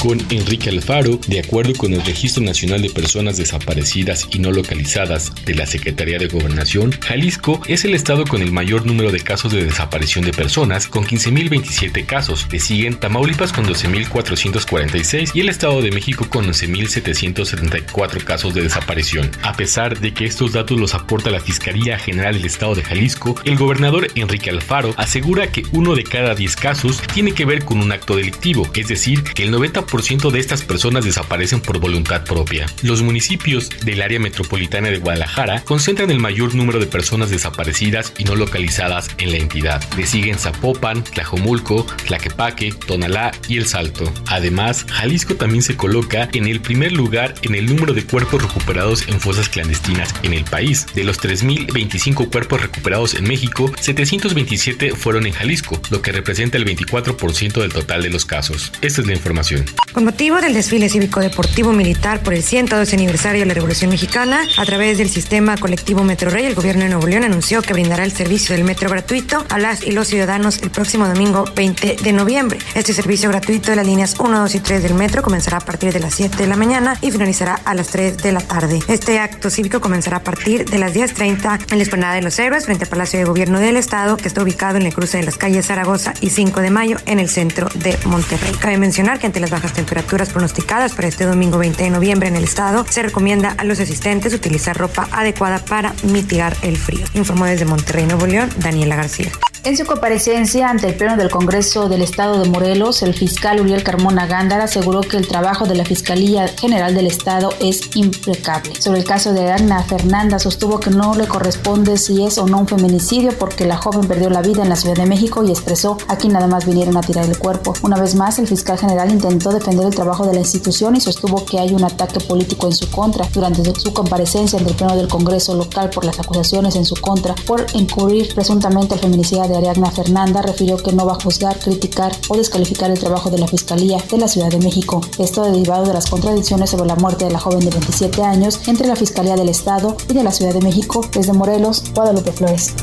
Speaker 14: con Enrique Alfaro, de acuerdo con el Registro Nacional de Personas Desaparecidas y No Localizadas de la Secretaría de Gobernación, Jalisco es el estado con el mayor número de casos de desaparición de personas, con 15.027 casos. Le siguen Tamaulipas con 12.446 y el Estado de México con 11.774 casos de desaparición. A pesar de que estos datos los aporta la Fiscalía General del Estado de Jalisco, el gobernador Enrique Alfaro asegura que uno de cada 10 casos tiene que ver con un acto delictivo, es decir, que el 90% de estas personas desaparecen por voluntad propia. Los municipios del área metropolitana de Guadalajara concentran el mayor número de personas desaparecidas y no localizadas en la entidad. Le siguen Zapopan, Tlajomulco, Tlaquepaque, Tonalá y El Salto. Además, Jalisco también se coloca en el primer lugar en el número de cuerpos recuperados en fosas clandestinas en el país. De los 3.025 cuerpos recuperados en México, 727 fueron en Jalisco, lo que representa el 24% del total de los casos. Esta es la información.
Speaker 15: Con motivo del desfile cívico-deportivo militar por el 112 aniversario de la Revolución Mexicana, a través del sistema colectivo Metro Rey, el gobierno de Nuevo León anunció que brindará el servicio del metro gratuito a las y los ciudadanos el próximo domingo 20 de noviembre. Este servicio gratuito de las líneas 1, 2 y 3 del metro comenzará a partir de las 7 de la mañana y finalizará a las 3 de la tarde. Este acto cívico comenzará a partir de las 10.30 en la Esplanada de los Héroes, frente al Palacio de Gobierno del Estado, que está ubicado en el cruce de las calles Zaragoza y 5 de mayo en el centro de Monterrey. Cabe mencionar que ante las bajas temperaturas pronosticadas para este domingo 20 de noviembre en el estado, se recomienda a los asistentes utilizar ropa adecuada para mitigar el frío. Informó desde Monterrey, Nuevo León, Daniela García.
Speaker 16: En su comparecencia ante el Pleno del Congreso del Estado de Morelos, el fiscal Uriel Carmona Gándara aseguró que el trabajo de la Fiscalía General del Estado es impecable. Sobre el caso de Ana Fernanda, sostuvo que no le corresponde si es o no un feminicidio porque la joven perdió la vida en la Ciudad de México y expresó aquí nada más vinieron a tirar el cuerpo. Una vez más, el fiscal general intentó defender el trabajo de la institución y sostuvo que hay un ataque político en su contra. Durante su comparecencia ante el Pleno del Congreso local por las acusaciones en su contra por encubrir presuntamente el feminicidio de Ariadna Fernanda, refirió que no va a juzgar, criticar o descalificar el trabajo de la Fiscalía de la Ciudad de México. Esto derivado de las contradicciones sobre la muerte de la joven de 27 años entre la Fiscalía del Estado y de la Ciudad de México. Desde Morelos, Guadalupe Flores.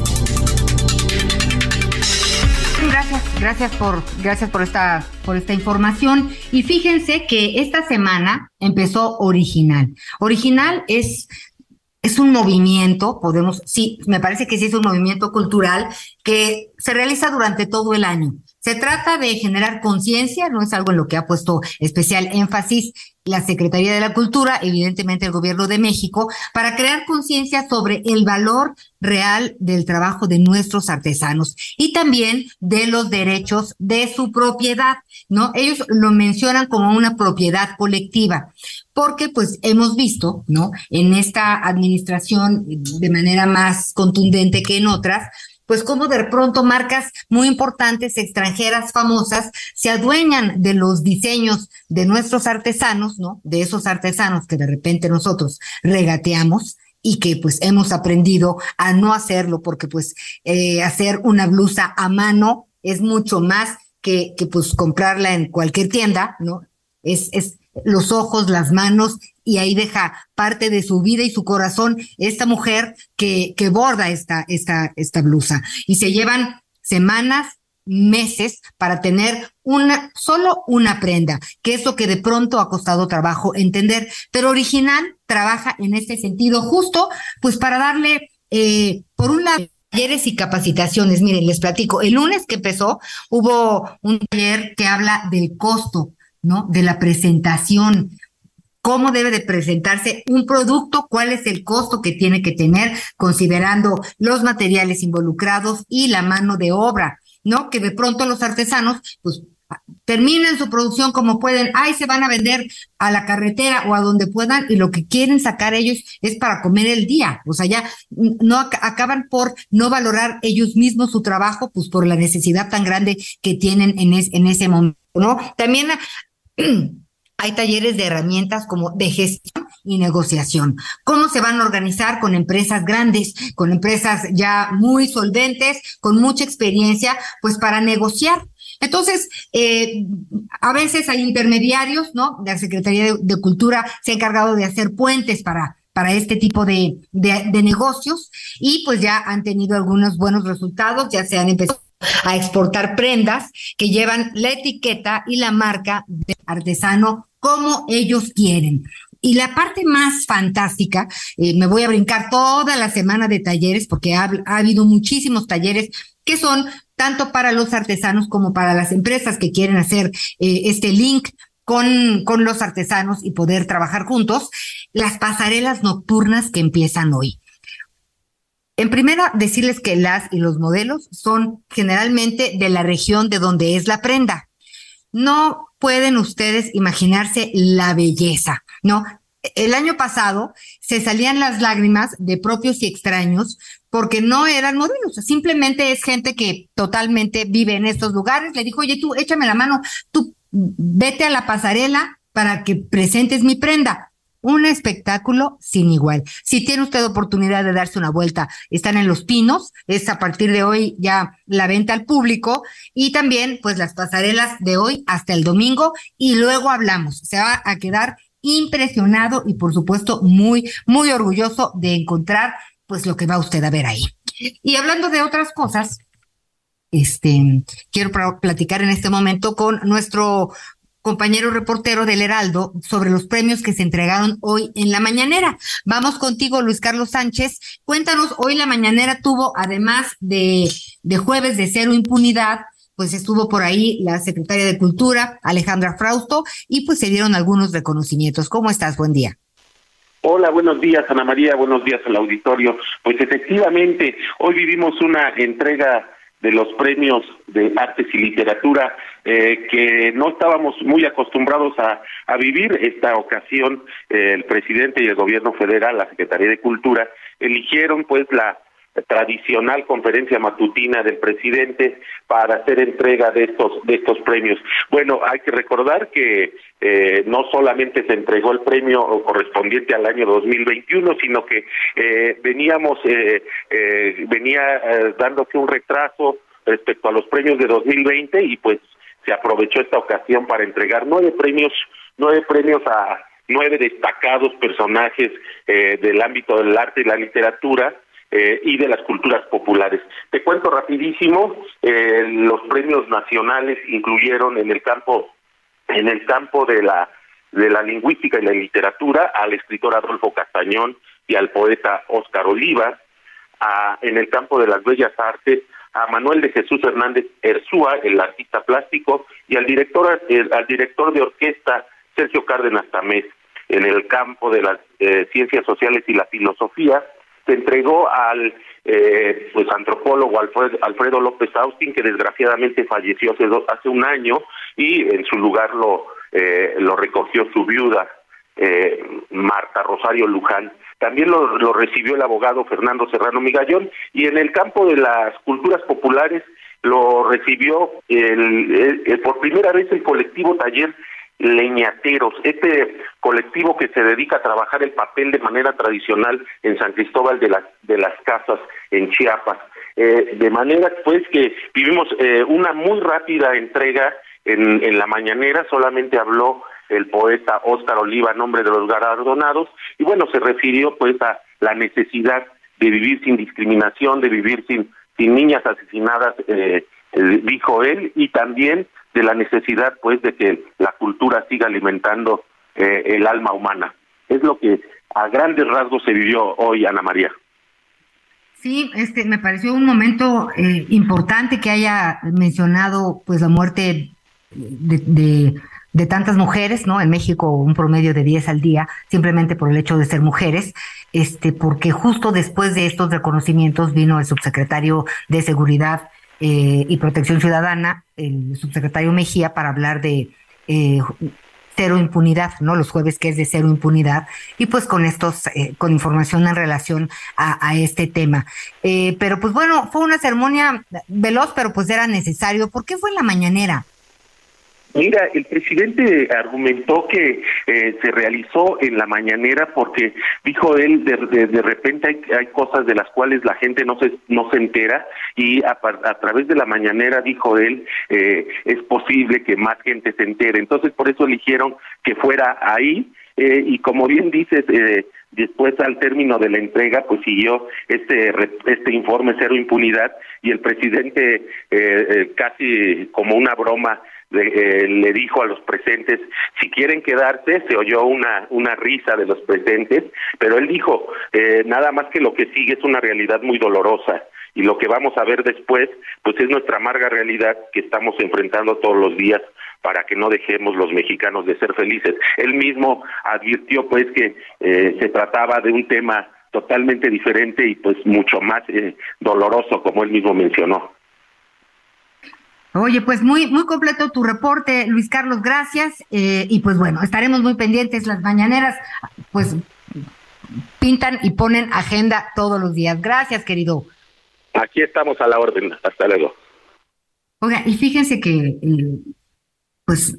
Speaker 6: Gracias, por, gracias por esta, por esta información. Y fíjense que esta semana empezó Original. Original es es un movimiento, podemos, sí, me parece que sí es un movimiento cultural que se realiza durante todo el año. Se trata de generar conciencia, no es algo en lo que ha puesto especial énfasis la Secretaría de la Cultura, evidentemente el Gobierno de México, para crear conciencia sobre el valor real del trabajo de nuestros artesanos y también de los derechos de su propiedad, ¿no? Ellos lo mencionan como una propiedad colectiva, porque pues hemos visto, ¿no? En esta administración de manera más contundente que en otras, pues como de pronto marcas muy importantes, extranjeras, famosas, se adueñan de los diseños de nuestros artesanos, ¿no? De esos artesanos que de repente nosotros regateamos y que pues hemos aprendido a no hacerlo porque pues eh, hacer una blusa a mano es mucho más que, que pues comprarla en cualquier tienda, ¿no? Es, es los ojos, las manos y ahí deja parte de su vida y su corazón esta mujer que, borda esta, esta, esta blusa. Y se llevan semanas, meses para tener una, solo una prenda, que es lo que de pronto ha costado trabajo entender. Pero original trabaja en este sentido justo, pues para darle, eh, por un lado, talleres y capacitaciones. Miren, les platico. El lunes que empezó, hubo un taller que habla del costo, ¿no? De la presentación cómo debe de presentarse un producto, cuál es el costo que tiene que tener, considerando los materiales involucrados y la mano de obra, ¿no? Que de pronto los artesanos, pues, terminan su producción como pueden, ahí se van a vender a la carretera o a donde puedan y lo que quieren sacar ellos es para comer el día, o sea, ya no acaban por no valorar ellos mismos su trabajo, pues por la necesidad tan grande que tienen en, en ese momento, ¿no? También hay talleres de herramientas como de gestión y negociación. ¿Cómo se van a organizar con empresas grandes, con empresas ya muy solventes, con mucha experiencia, pues para negociar? Entonces, eh, a veces hay intermediarios, ¿no? La Secretaría de, Cultura se ha encargado de hacer puentes para para este tipo de, de, de negocios y pues ya han tenido algunos buenos resultados, ya se han empezado a exportar prendas que llevan la etiqueta y la marca de artesano como ellos quieren. Y la parte más fantástica, eh, me voy a brincar toda la semana de talleres porque ha, habido muchísimos talleres que son tanto para los artesanos como para las empresas que quieren hacer eh, este link con, con los artesanos y poder trabajar juntos, las pasarelas nocturnas que empiezan hoy. En primera, decirles que las y los modelos son generalmente de la región de donde es la prenda. No pueden ustedes imaginarse la belleza, ¿no? El año pasado se salían las lágrimas de propios y extraños porque no eran modelos, simplemente es gente que totalmente vive en estos lugares. Le dijo, oye, tú échame la mano, tú vete a la pasarela para que presentes mi prenda. Un espectáculo sin igual. Si tiene usted oportunidad de darse una vuelta, están en Los Pinos, es a partir de hoy ya la venta al público y también pues las pasarelas de hoy hasta el domingo y luego hablamos. Se va a quedar impresionado y por supuesto muy, muy orgulloso de encontrar pues lo que va usted a ver ahí. Y hablando de otras cosas, este, quiero platicar en este momento con nuestro compañero reportero del Heraldo sobre los premios que se entregaron hoy en la mañanera. Vamos contigo, Luis Carlos Sánchez. Cuéntanos, hoy la mañanera tuvo, además de, de jueves de cero impunidad, pues estuvo por ahí la secretaria de Cultura, Alejandra Frausto, y pues se dieron algunos reconocimientos. ¿Cómo estás? Buen día.
Speaker 17: Hola, buenos días, Ana María, buenos días al auditorio. Pues efectivamente, hoy vivimos una entrega de los premios de artes y literatura eh, que no estábamos muy acostumbrados a, vivir. Esta ocasión eh, el presidente y el gobierno federal, la Secretaría de Cultura, eligieron pues la tradicional conferencia matutina del presidente para hacer entrega de estos de estos premios. Bueno, hay que recordar que eh, no solamente se entregó el premio correspondiente al año 2021, sino que eh, veníamos eh, eh venía eh, dándose un retraso respecto a los premios de 2020 y pues se aprovechó esta ocasión para entregar nueve premios, nueve premios a nueve destacados personajes del ámbito del arte y la literatura eh, y de las culturas populares. Te cuento rapidísimo, eh, los premios nacionales incluyeron en el campo en el campo de la de la lingüística y la literatura al escritor Adolfo Castañón y al poeta Óscar Oliva, en el campo de las bellas artes a Manuel de Jesús Hernández Erzúa, el artista plástico, y al director al director de orquesta Sergio Cárdenas Tamés. En el campo de las eh, ciencias sociales y la filosofía se entregó al eh, pues antropólogo Alfredo, López Austin que desgraciadamente falleció hace, hace un año y en su lugar lo eh, lo recogió su viuda eh, Marta Rosario Luján también lo, lo, recibió el abogado Fernando Serrano Migallón y en el campo de las culturas populares lo recibió el, por primera vez el colectivo Taller Leñateros, este colectivo que se dedica a trabajar el papel de manera tradicional en San Cristóbal de las, de las Casas, en Chiapas. Eh, de manera pues que vivimos eh, una muy rápida entrega en, en la mañanera, solamente habló el poeta Óscar Oliva nombre de los galardonados y bueno, se refirió pues a la necesidad de vivir sin discriminación, de vivir sin, sin niñas asesinadas, eh, dijo él, y también de la necesidad pues de que la cultura siga alimentando eh, el alma humana. Es lo que a grandes rasgos se vivió hoy, Ana María.
Speaker 6: Sí, este me pareció un momento eh, importante que haya mencionado pues la muerte de, de, tantas mujeres, ¿no? En México un promedio de 10 al día, simplemente por el hecho de ser mujeres, este porque justo después de estos reconocimientos vino el subsecretario de Seguridad eh, y Protección Ciudadana, el subsecretario Mejía, para hablar de eh, cero impunidad, ¿no? Los jueves que es de cero impunidad, y pues con estos, eh, con información en relación a, a este tema. pero pues bueno, fue una ceremonia veloz, pero pues era necesario. ¿Por qué fue en la mañanera?
Speaker 17: Mira, el presidente argumentó que eh, se realizó en la mañanera porque dijo él de, de, repente hay, hay, cosas de las cuales la gente no se no se entera y a, a través de la mañanera dijo él eh, es posible que más gente se entere. Entonces por eso eligieron que fuera ahí eh, y como bien dices eh, después al término de la entrega pues siguió este este informe cero impunidad y el presidente casi como una broma eh, le dijo a los presentes si quieren quedarse se oyó una una risa de los presentes pero él dijo eh, nada más que lo que sigue es una realidad muy dolorosa y lo que vamos a ver después pues es nuestra amarga realidad que estamos enfrentando todos los días para que no dejemos los mexicanos de ser felices. Él mismo advirtió pues que eh, se trataba de un tema totalmente diferente y pues mucho más eh, doloroso como él mismo mencionó.
Speaker 6: Oye, pues muy, muy completo tu reporte, Luis Carlos, gracias. Eh, y pues bueno, estaremos muy pendientes. Las mañaneras, pues pintan y ponen agenda todos los días. Gracias, querido.
Speaker 17: Aquí estamos a la orden. Hasta luego.
Speaker 6: Oiga, y fíjense que, eh, pues,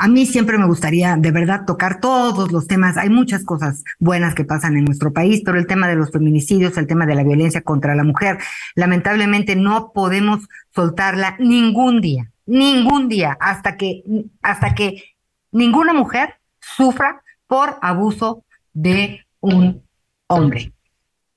Speaker 6: a mí siempre me gustaría de verdad tocar todos los temas. Hay muchas cosas buenas que pasan en nuestro país, pero el tema de los feminicidios, el tema de la violencia contra la mujer, lamentablemente no podemos soltarla ningún día, ningún día, hasta que, hasta que ninguna mujer sufra por abuso de un hombre.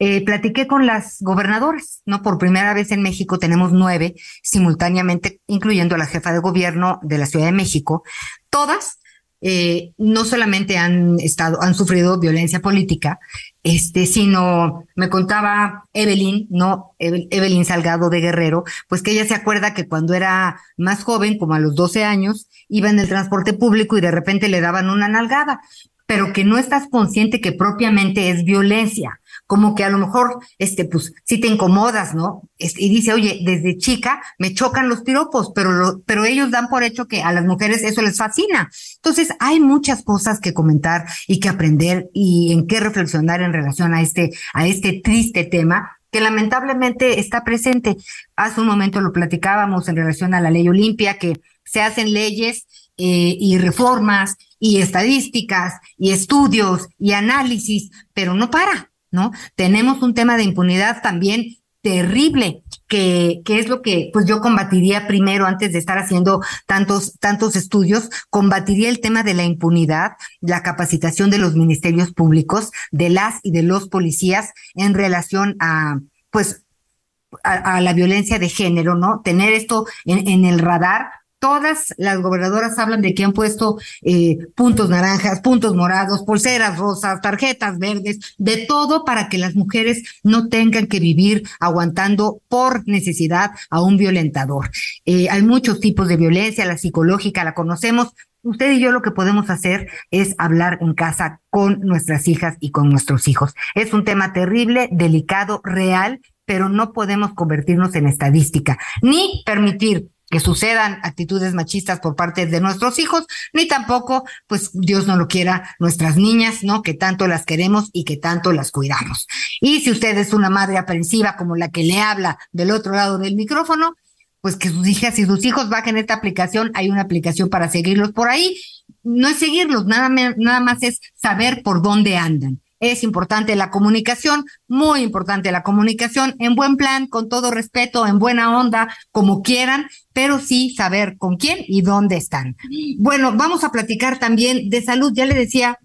Speaker 6: Eh, platiqué con las gobernadoras, ¿no? Por primera vez en México tenemos nueve simultáneamente, incluyendo a la jefa de gobierno de la Ciudad de México. Todas eh, no solamente han estado, han sufrido violencia política, este, sino me contaba Evelyn, no, Evelyn Salgado de Guerrero, pues que ella se acuerda que cuando era más joven, como a los 12 años, iba en el transporte público y de repente le daban una nalgada, pero que no estás consciente que propiamente es violencia como que a lo mejor, este, pues, si te incomodas, ¿no? y dice, oye, desde chica me chocan los piropos, pero, pero ellos dan por hecho que a las mujeres eso les fascina. Entonces, hay muchas cosas que comentar y que aprender y en qué reflexionar en relación a este, a este triste tema que lamentablemente está presente. Hace un momento lo platicábamos en relación a la ley Olimpia, que se hacen leyes eh, y reformas y estadísticas y estudios y análisis, pero no para. ¿No? Tenemos un tema de impunidad también terrible, que, que es lo que pues yo combatiría primero antes de estar haciendo tantos, tantos estudios, combatiría el tema de la impunidad, la capacitación de los ministerios públicos, de las y de los policías en relación a, pues, a, la violencia de género, ¿no? Tener esto en, en el radar todas las gobernadoras hablan de que han puesto eh, puntos naranjas, puntos morados, pulseras rosas, tarjetas verdes, de todo para que las mujeres no tengan que vivir aguantando por necesidad a un violentador. Eh, hay muchos tipos de violencia, la psicológica la conocemos. Usted y yo lo que podemos hacer es hablar en casa con nuestras hijas y con nuestros hijos. Es un tema terrible, delicado, real, pero no podemos convertirnos en estadística, ni permitir que sucedan actitudes machistas por parte de nuestros hijos, ni tampoco, pues Dios no lo quiera, nuestras niñas, ¿no? Que tanto las queremos y que tanto las cuidamos. Y si usted es una madre aprensiva como la que le habla del otro lado del micrófono, pues que sus hijas y sus hijos bajen esta aplicación. Hay una aplicación para seguirlos por ahí. No es seguirlos, nada, nada más es saber por dónde andan. Es importante la comunicación, muy importante la comunicación en buen plan, con todo respeto, en buena onda, como quieran, pero sí saber con quién y dónde están. Bueno, vamos a platicar también de salud. Ya le decía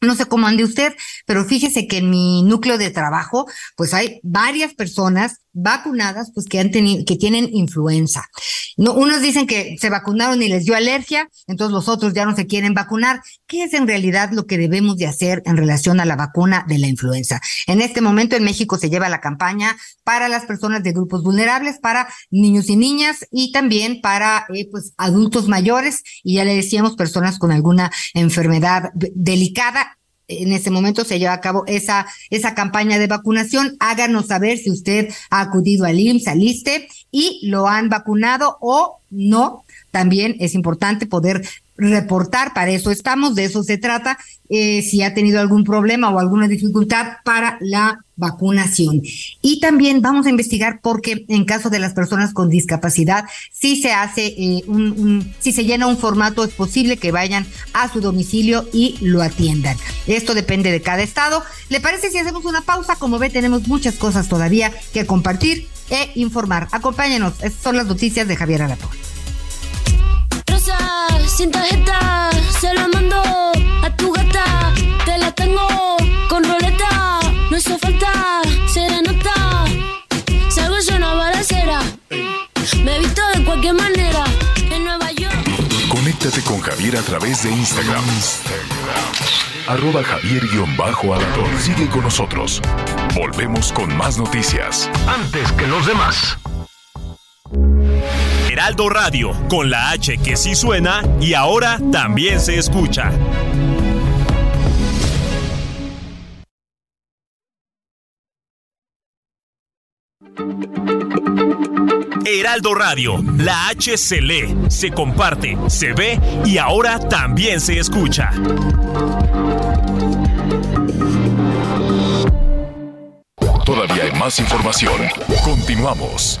Speaker 6: no sé cómo ande usted, pero fíjese que en mi núcleo de trabajo, pues hay varias personas vacunadas, pues que han tenido, que tienen influenza. No, unos dicen que se vacunaron y les dio alergia, entonces los otros ya no se quieren vacunar. ¿Qué es en realidad lo que debemos de hacer en relación a la vacuna de la influenza? En este momento en México se lleva la campaña para las personas de grupos vulnerables, para niños y niñas y también para eh, pues adultos mayores y ya le decíamos personas con alguna enfermedad delicada en este momento se lleva a cabo esa, esa campaña de vacunación. Háganos saber si usted ha acudido al IMSS, al ISTE y lo han vacunado o no. También es importante poder reportar, para eso estamos, de eso se trata, eh, si ha tenido algún problema o alguna dificultad para la vacunación. Y también vamos a investigar porque en caso de las personas con discapacidad, si se hace eh, un, si se llena un formato, es posible que vayan a su domicilio y lo atiendan. Esto depende de cada estado. ¿Le parece si hacemos una pausa? Como ve, tenemos muchas cosas todavía que compartir e informar. Acompáñenos, estas son las noticias de Javier Alatorre
Speaker 4: sin tarjeta, se la mando a tu gata. Te la tengo con roleta, no hizo falta serenata. Salgo yo una balacera, me he visto de cualquier manera. En Nueva York.
Speaker 3: Conéctate con Javier a través de Instagram. Arroba Javier-Alator. Sigue con nosotros. Volvemos con más noticias.
Speaker 1: Antes que los demás. Heraldo Radio, con la H que sí suena y ahora también se escucha. Heraldo Radio, la H se lee, se comparte, se ve y ahora también se escucha.
Speaker 3: Todavía hay más información. Continuamos.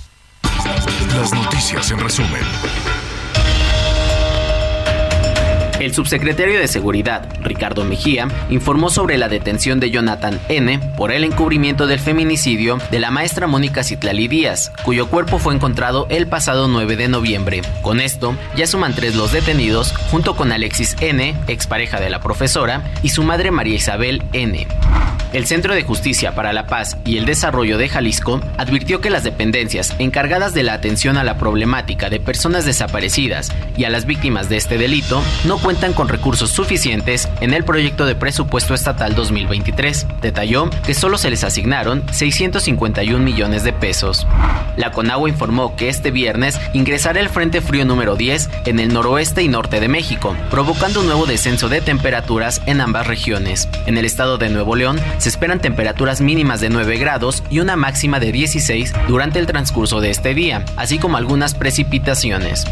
Speaker 3: Las noticias en resumen.
Speaker 18: El subsecretario de Seguridad, Ricardo Mejía, informó sobre la detención de Jonathan N. por el encubrimiento del feminicidio de la maestra Mónica Citlali Díaz, cuyo cuerpo fue encontrado el pasado 9 de noviembre. Con esto, ya suman tres los detenidos, junto con Alexis N., expareja de la profesora, y su madre María Isabel N. El Centro de Justicia para la Paz y el Desarrollo de Jalisco advirtió que las dependencias encargadas de la atención a la problemática de personas desaparecidas y a las víctimas de este delito no cuentan con recursos suficientes en el proyecto de presupuesto estatal 2023. Detalló que solo se les asignaron 651 millones de pesos. La Conagua informó que este viernes ingresará el Frente Frío número 10 en el noroeste y norte de México, provocando un nuevo descenso de temperaturas en ambas regiones. En el estado de Nuevo León se esperan temperaturas mínimas de 9 grados y una máxima de 16 durante el transcurso de este día, así como algunas precipitaciones.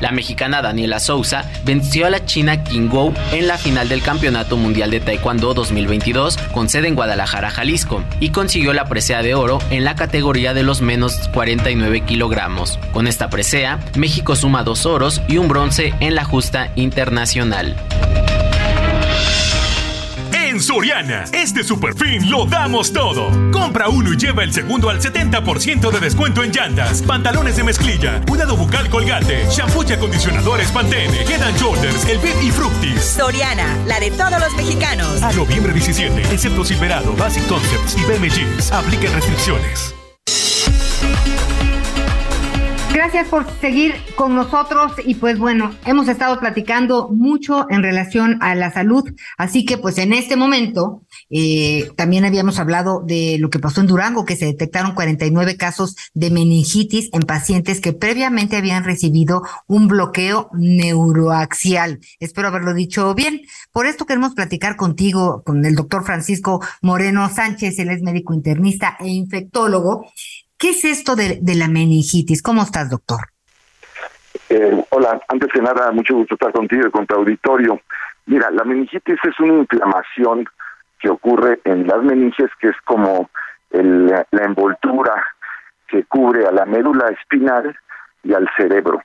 Speaker 18: La mexicana Daniela Souza venció a la china Qingguo en la final del Campeonato Mundial de Taekwondo 2022 con sede en Guadalajara, Jalisco, y consiguió la presea de oro en la categoría de los menos 49 kilogramos. Con esta presea, México suma dos oros y un bronce en la justa internacional.
Speaker 1: En Soriana, este super fin lo damos todo. Compra uno y lleva el segundo al 70% de descuento en llantas, pantalones de mezclilla, cuidado bucal colgate, shampoo y acondicionadores Pantene, Head and Shoulders, el Bib y Fructis.
Speaker 5: Soriana, la de todos los mexicanos.
Speaker 1: A noviembre 17, excepto Silverado, Basic Concepts y BM Jeans. Apliquen restricciones.
Speaker 6: Gracias por seguir con nosotros y pues bueno, hemos estado platicando mucho en relación a la salud, así que pues en este momento eh, también habíamos hablado de lo que pasó en Durango, que se detectaron 49 casos de meningitis en pacientes que previamente habían recibido un bloqueo neuroaxial. Espero haberlo dicho bien. Por esto queremos platicar contigo, con el doctor Francisco Moreno Sánchez, él es médico internista e infectólogo. ¿Qué es esto de, la meningitis? ¿Cómo estás, doctor?
Speaker 19: Eh, hola, antes que nada, mucho gusto estar contigo y con tu auditorio. Mira, la meningitis es una inflamación que ocurre en las meninges, que es como el, la envoltura que cubre a la médula espinal y al cerebro.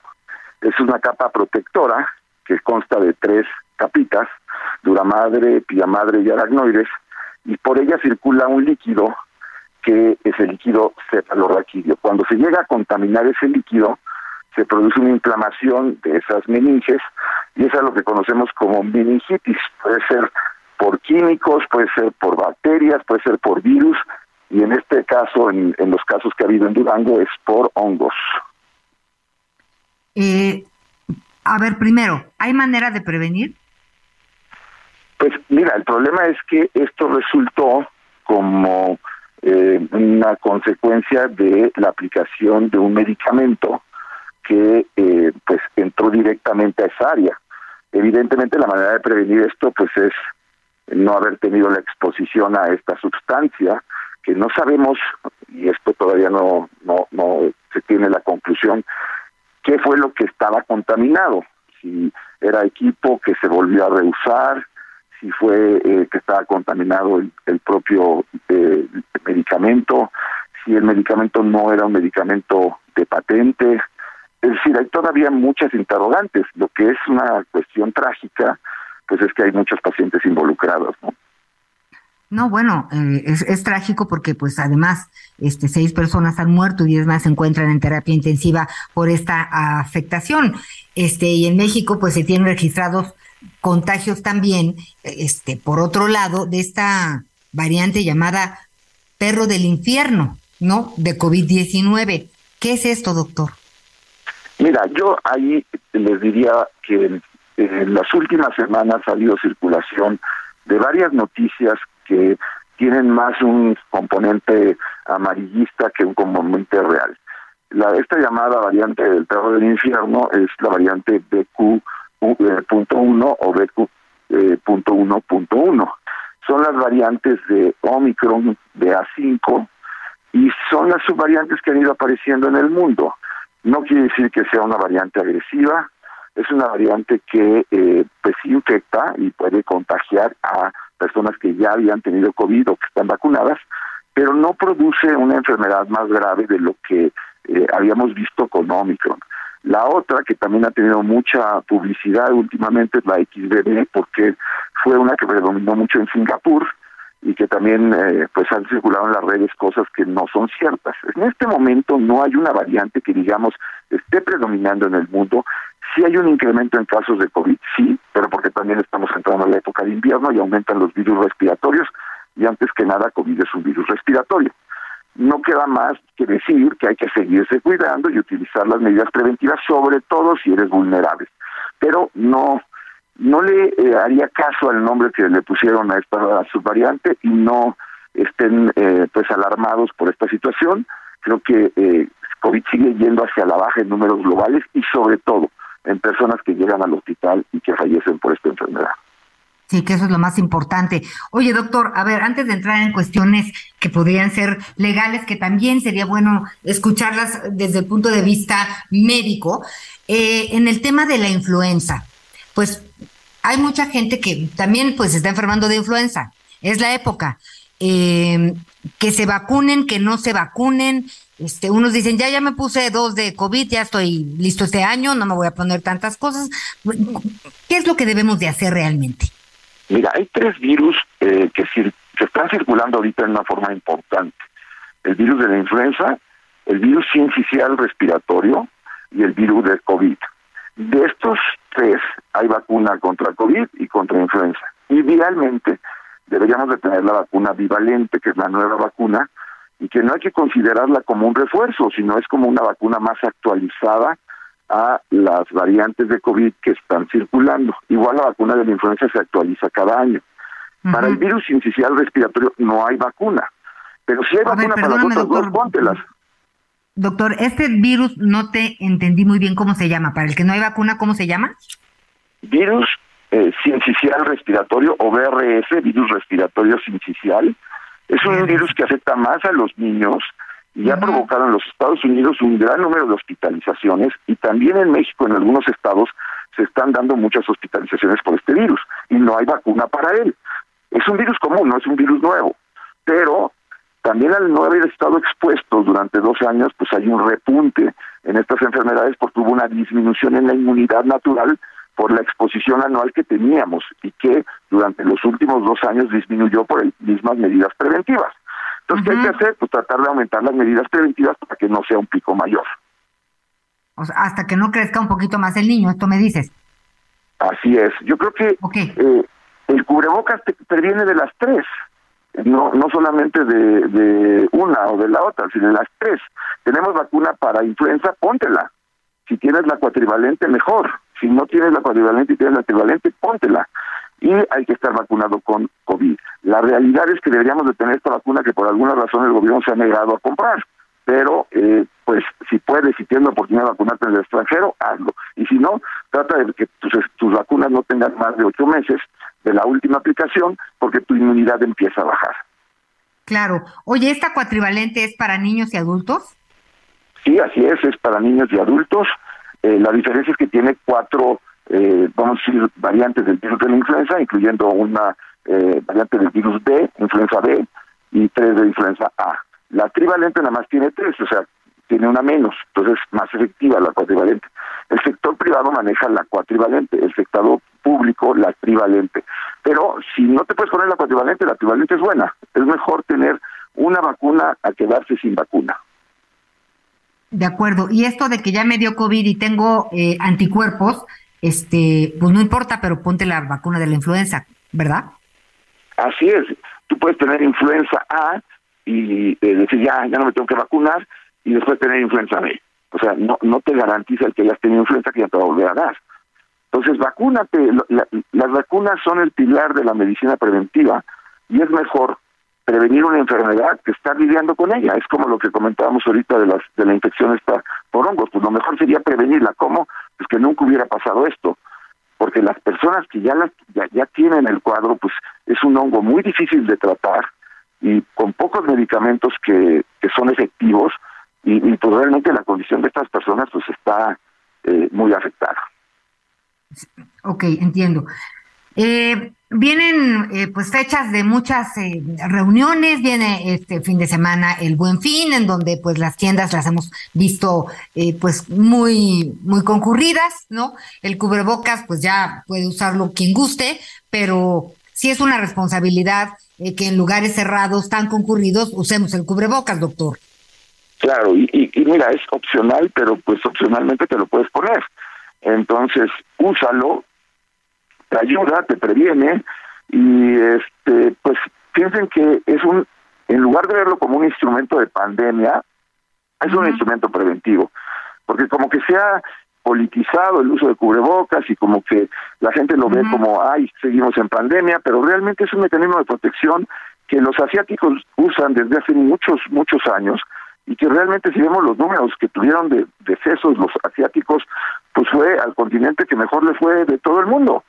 Speaker 19: Es una capa protectora que consta de tres capitas, dura madre, pia madre y aracnoides, y por ella circula un líquido que es el líquido cefalorraquídeo. Cuando se llega a contaminar ese líquido, se produce una inflamación de esas meninges y eso es lo que conocemos como meningitis. Puede ser por químicos, puede ser por bacterias, puede ser por virus y en este caso, en, en los casos que ha habido en Durango, es por hongos.
Speaker 6: Eh, a ver, primero, ¿hay manera de prevenir?
Speaker 19: Pues mira, el problema es que esto resultó como eh, una consecuencia de la aplicación de un medicamento que eh, pues entró directamente a esa área. Evidentemente la manera de prevenir esto pues es no haber tenido la exposición a esta sustancia que no sabemos y esto todavía no no no se tiene la conclusión qué fue lo que estaba contaminado si era equipo que se volvió a reusar si fue eh, que estaba contaminado el, el propio eh, medicamento, si el medicamento no era un medicamento de patente. Es decir, hay todavía muchas interrogantes. Lo que es una cuestión trágica, pues es que hay muchos pacientes involucrados, ¿no?
Speaker 6: No, bueno, eh, es, es, trágico porque pues además este seis personas han muerto y diez más se encuentran en terapia intensiva por esta afectación. Este y en México pues se tienen registrados contagios también, este, por otro lado, de esta variante llamada perro del infierno, ¿no? De COVID-19. ¿Qué es esto, doctor?
Speaker 19: Mira, yo ahí les diría que en las últimas semanas ha habido circulación de varias noticias que tienen más un componente amarillista que un componente real. la, esta llamada variante del perro del infierno es la variante BQ.1 o BQ.1.1. Son las variantes de Omicron, de A5, y son las subvariantes que han ido apareciendo en el mundo. No quiere decir que sea una variante agresiva, es una variante que eh, pues infecta y puede contagiar a personas que ya habían tenido COVID o que están vacunadas, pero no produce una enfermedad más grave de lo que eh, habíamos visto con Omicron. La otra, que también ha tenido mucha publicidad últimamente, es la XBB, porque fue una que predominó mucho en Singapur y que también eh, pues han circulado en las redes cosas que no son ciertas. En este momento no hay una variante que digamos esté predominando en el mundo. Sí hay un incremento en casos de COVID, sí, pero porque también estamos entrando en la época de invierno y aumentan los virus respiratorios y antes que nada COVID es un virus respiratorio. No queda más que decir que hay que seguirse cuidando y utilizar las medidas preventivas, sobre todo si eres vulnerable. Pero no no le eh, haría caso al nombre que le pusieron a esta subvariante y no estén eh, pues alarmados por esta situación. Creo que eh, COVID sigue yendo hacia la baja en números globales y sobre todo en personas que llegan al hospital y que fallecen por esta enfermedad.
Speaker 6: Sí, que eso es lo más importante. Oye, doctor, a ver, antes de entrar en cuestiones que podrían ser legales, que también sería bueno escucharlas desde el punto de vista médico, eh, en el tema de la influenza, pues hay mucha gente que también pues está enfermando de influenza. Es la época. Eh, que se vacunen, que no se vacunen. Este, unos dicen, ya, ya me puse dos de COVID, ya estoy listo este año, no me voy a poner tantas cosas. ¿Qué es lo que debemos de hacer realmente?
Speaker 19: Mira, hay tres virus eh, que, que están circulando ahorita en una forma importante. El virus de la influenza, el virus sincicial respiratorio y el virus de COVID. De estos tres hay vacuna contra COVID y contra influenza. Idealmente deberíamos de tener la vacuna bivalente, que es la nueva vacuna, y que no hay que considerarla como un refuerzo, sino es como una vacuna más actualizada a las variantes de COVID que están circulando. Igual la vacuna de la influenza se actualiza cada año. Para el virus incisional respiratorio no hay vacuna, pero si hay vacuna para los otros dos, póntelas.
Speaker 6: Doctor, este virus no te entendí muy bien cómo se llama. Para el que no hay vacuna, ¿cómo se llama?
Speaker 19: Virus eh, sincicial respiratorio o BRS, virus respiratorio sincicial. Es un virus que afecta más a los niños y ha provocado en los Estados Unidos un gran número de hospitalizaciones y también en México en algunos estados se están dando muchas hospitalizaciones por este virus y no hay vacuna para él. Es un virus común, no es un virus nuevo, pero también al no haber estado expuesto durante dos años, pues hay un repunte en estas enfermedades porque hubo una disminución en la inmunidad natural por la exposición anual que teníamos y que durante los últimos dos años disminuyó por mismas medidas preventivas. Entonces, ¿qué hay que hacer? Pues tratar de aumentar las medidas preventivas para que no sea un pico mayor.
Speaker 6: O sea, hasta que no crezca un poquito más el niño, esto me dices.
Speaker 19: Así es. Yo creo que eh, el cubrebocas te previene de las tres, no no solamente de, de una o de la otra, sino de las tres. Tenemos vacuna para influenza, póntela. Si tienes la cuatrivalente, mejor. Si no tienes la cuadrivalente y tienes la trivalente, póntela. Y hay que estar vacunado con COVID. La realidad es que deberíamos de tener esta vacuna que por alguna razón el gobierno se ha negado a comprar. Pero, eh, pues, si puedes, si tienes la oportunidad de vacunarte en el extranjero, hazlo. Y si no, trata de que tus, tus vacunas no tengan más de ocho meses de la última aplicación, porque tu inmunidad empieza a bajar.
Speaker 6: Claro. Oye, ¿esta cuatrivalente es para niños y adultos?
Speaker 19: Sí, así es, es para niños y adultos. Eh, la diferencia es que tiene cuatro, eh, vamos a decir, variantes del virus de la influenza, incluyendo una eh, variante del virus B, influenza B, y tres de influenza A. La trivalente nada más tiene tres, o sea, tiene una menos, entonces más efectiva la cuatrivalente. El sector privado maneja la cuatrivalente, el sector público la trivalente. Pero si no te puedes poner la cuatrivalente, la trivalente es buena. Es mejor tener una vacuna a quedarse sin vacuna.
Speaker 6: De acuerdo. Y esto de que ya me dio COVID y tengo eh, anticuerpos, este, pues no importa, pero ponte la vacuna de la influenza, ¿verdad?
Speaker 19: Así es. Tú puedes tener influenza A y eh, decir ya, ya no me tengo que vacunar y después tener influenza B. O sea, no, no te garantiza el que hayas tenido influenza que ya te va a volver a dar. Entonces, vacúnate. las vacunas son el pilar de la medicina preventiva y es mejor prevenir una enfermedad que está lidiando con ella. Es como lo que comentábamos ahorita de, las, de la infección esta por hongos. Pues lo mejor sería prevenirla. ¿Cómo? Que nunca hubiera pasado esto. Porque las personas que ya, las, ya tienen el cuadro, pues es un hongo muy difícil de tratar y con pocos medicamentos que, que son efectivos y, y pues realmente la condición de estas personas pues está eh, muy afectada.
Speaker 6: Ok, entiendo. Eh, vienen eh, pues fechas de muchas eh, reuniones, viene este fin de semana el Buen Fin, en donde pues las tiendas las hemos visto eh, pues muy muy concurridas, ¿no? El cubrebocas pues ya puede usarlo quien guste, pero sí es una responsabilidad eh, que en lugares cerrados tan concurridos usemos el cubrebocas, doctor.
Speaker 19: Claro, y, y, y mira, es opcional, pero pues opcionalmente te lo puedes poner. Entonces, úsalo, te ayuda, te previene y este pues piensen que es un en lugar de verlo como un instrumento de pandemia, es un instrumento preventivo, porque como que se ha politizado el uso de cubrebocas y como que la gente lo ve como, ay, seguimos en pandemia, pero realmente es un mecanismo de protección que los asiáticos usan desde hace muchos, muchos años y que realmente si vemos los números que tuvieron de decesos los asiáticos, pues fue al continente que mejor le fue de todo el mundo.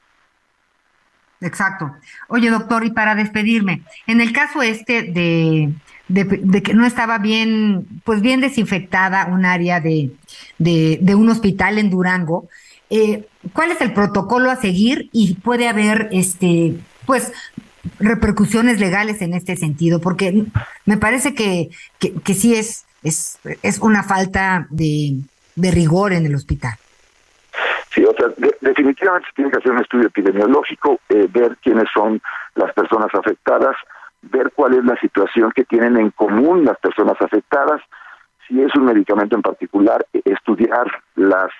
Speaker 6: Exacto. Oye, doctor, y para despedirme, en el caso este de, de, que no estaba bien, pues bien desinfectada un área de, de, un hospital en Durango, eh, ¿cuál es el protocolo a seguir y puede haber, este, pues, repercusiones legales en este sentido? Porque me parece que, que, sí es, es, es una falta de, rigor en el hospital.
Speaker 19: Sí, o sea, definitivamente se tiene que hacer un estudio epidemiológico, eh, ver quiénes son las personas afectadas, ver cuál es la situación que tienen en común las personas afectadas, si es un medicamento en particular, eh, estudiar las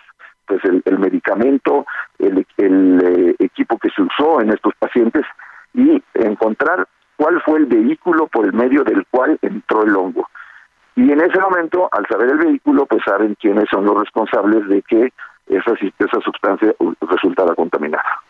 Speaker 19: pues el, el medicamento, el, el, eh, equipo que se usó en estos pacientes y encontrar cuál fue el vehículo por el medio del cual entró el hongo. Y en ese momento, al saber el vehículo, pues saben quiénes son los responsables de que esa, esa sustancia resultara contaminada.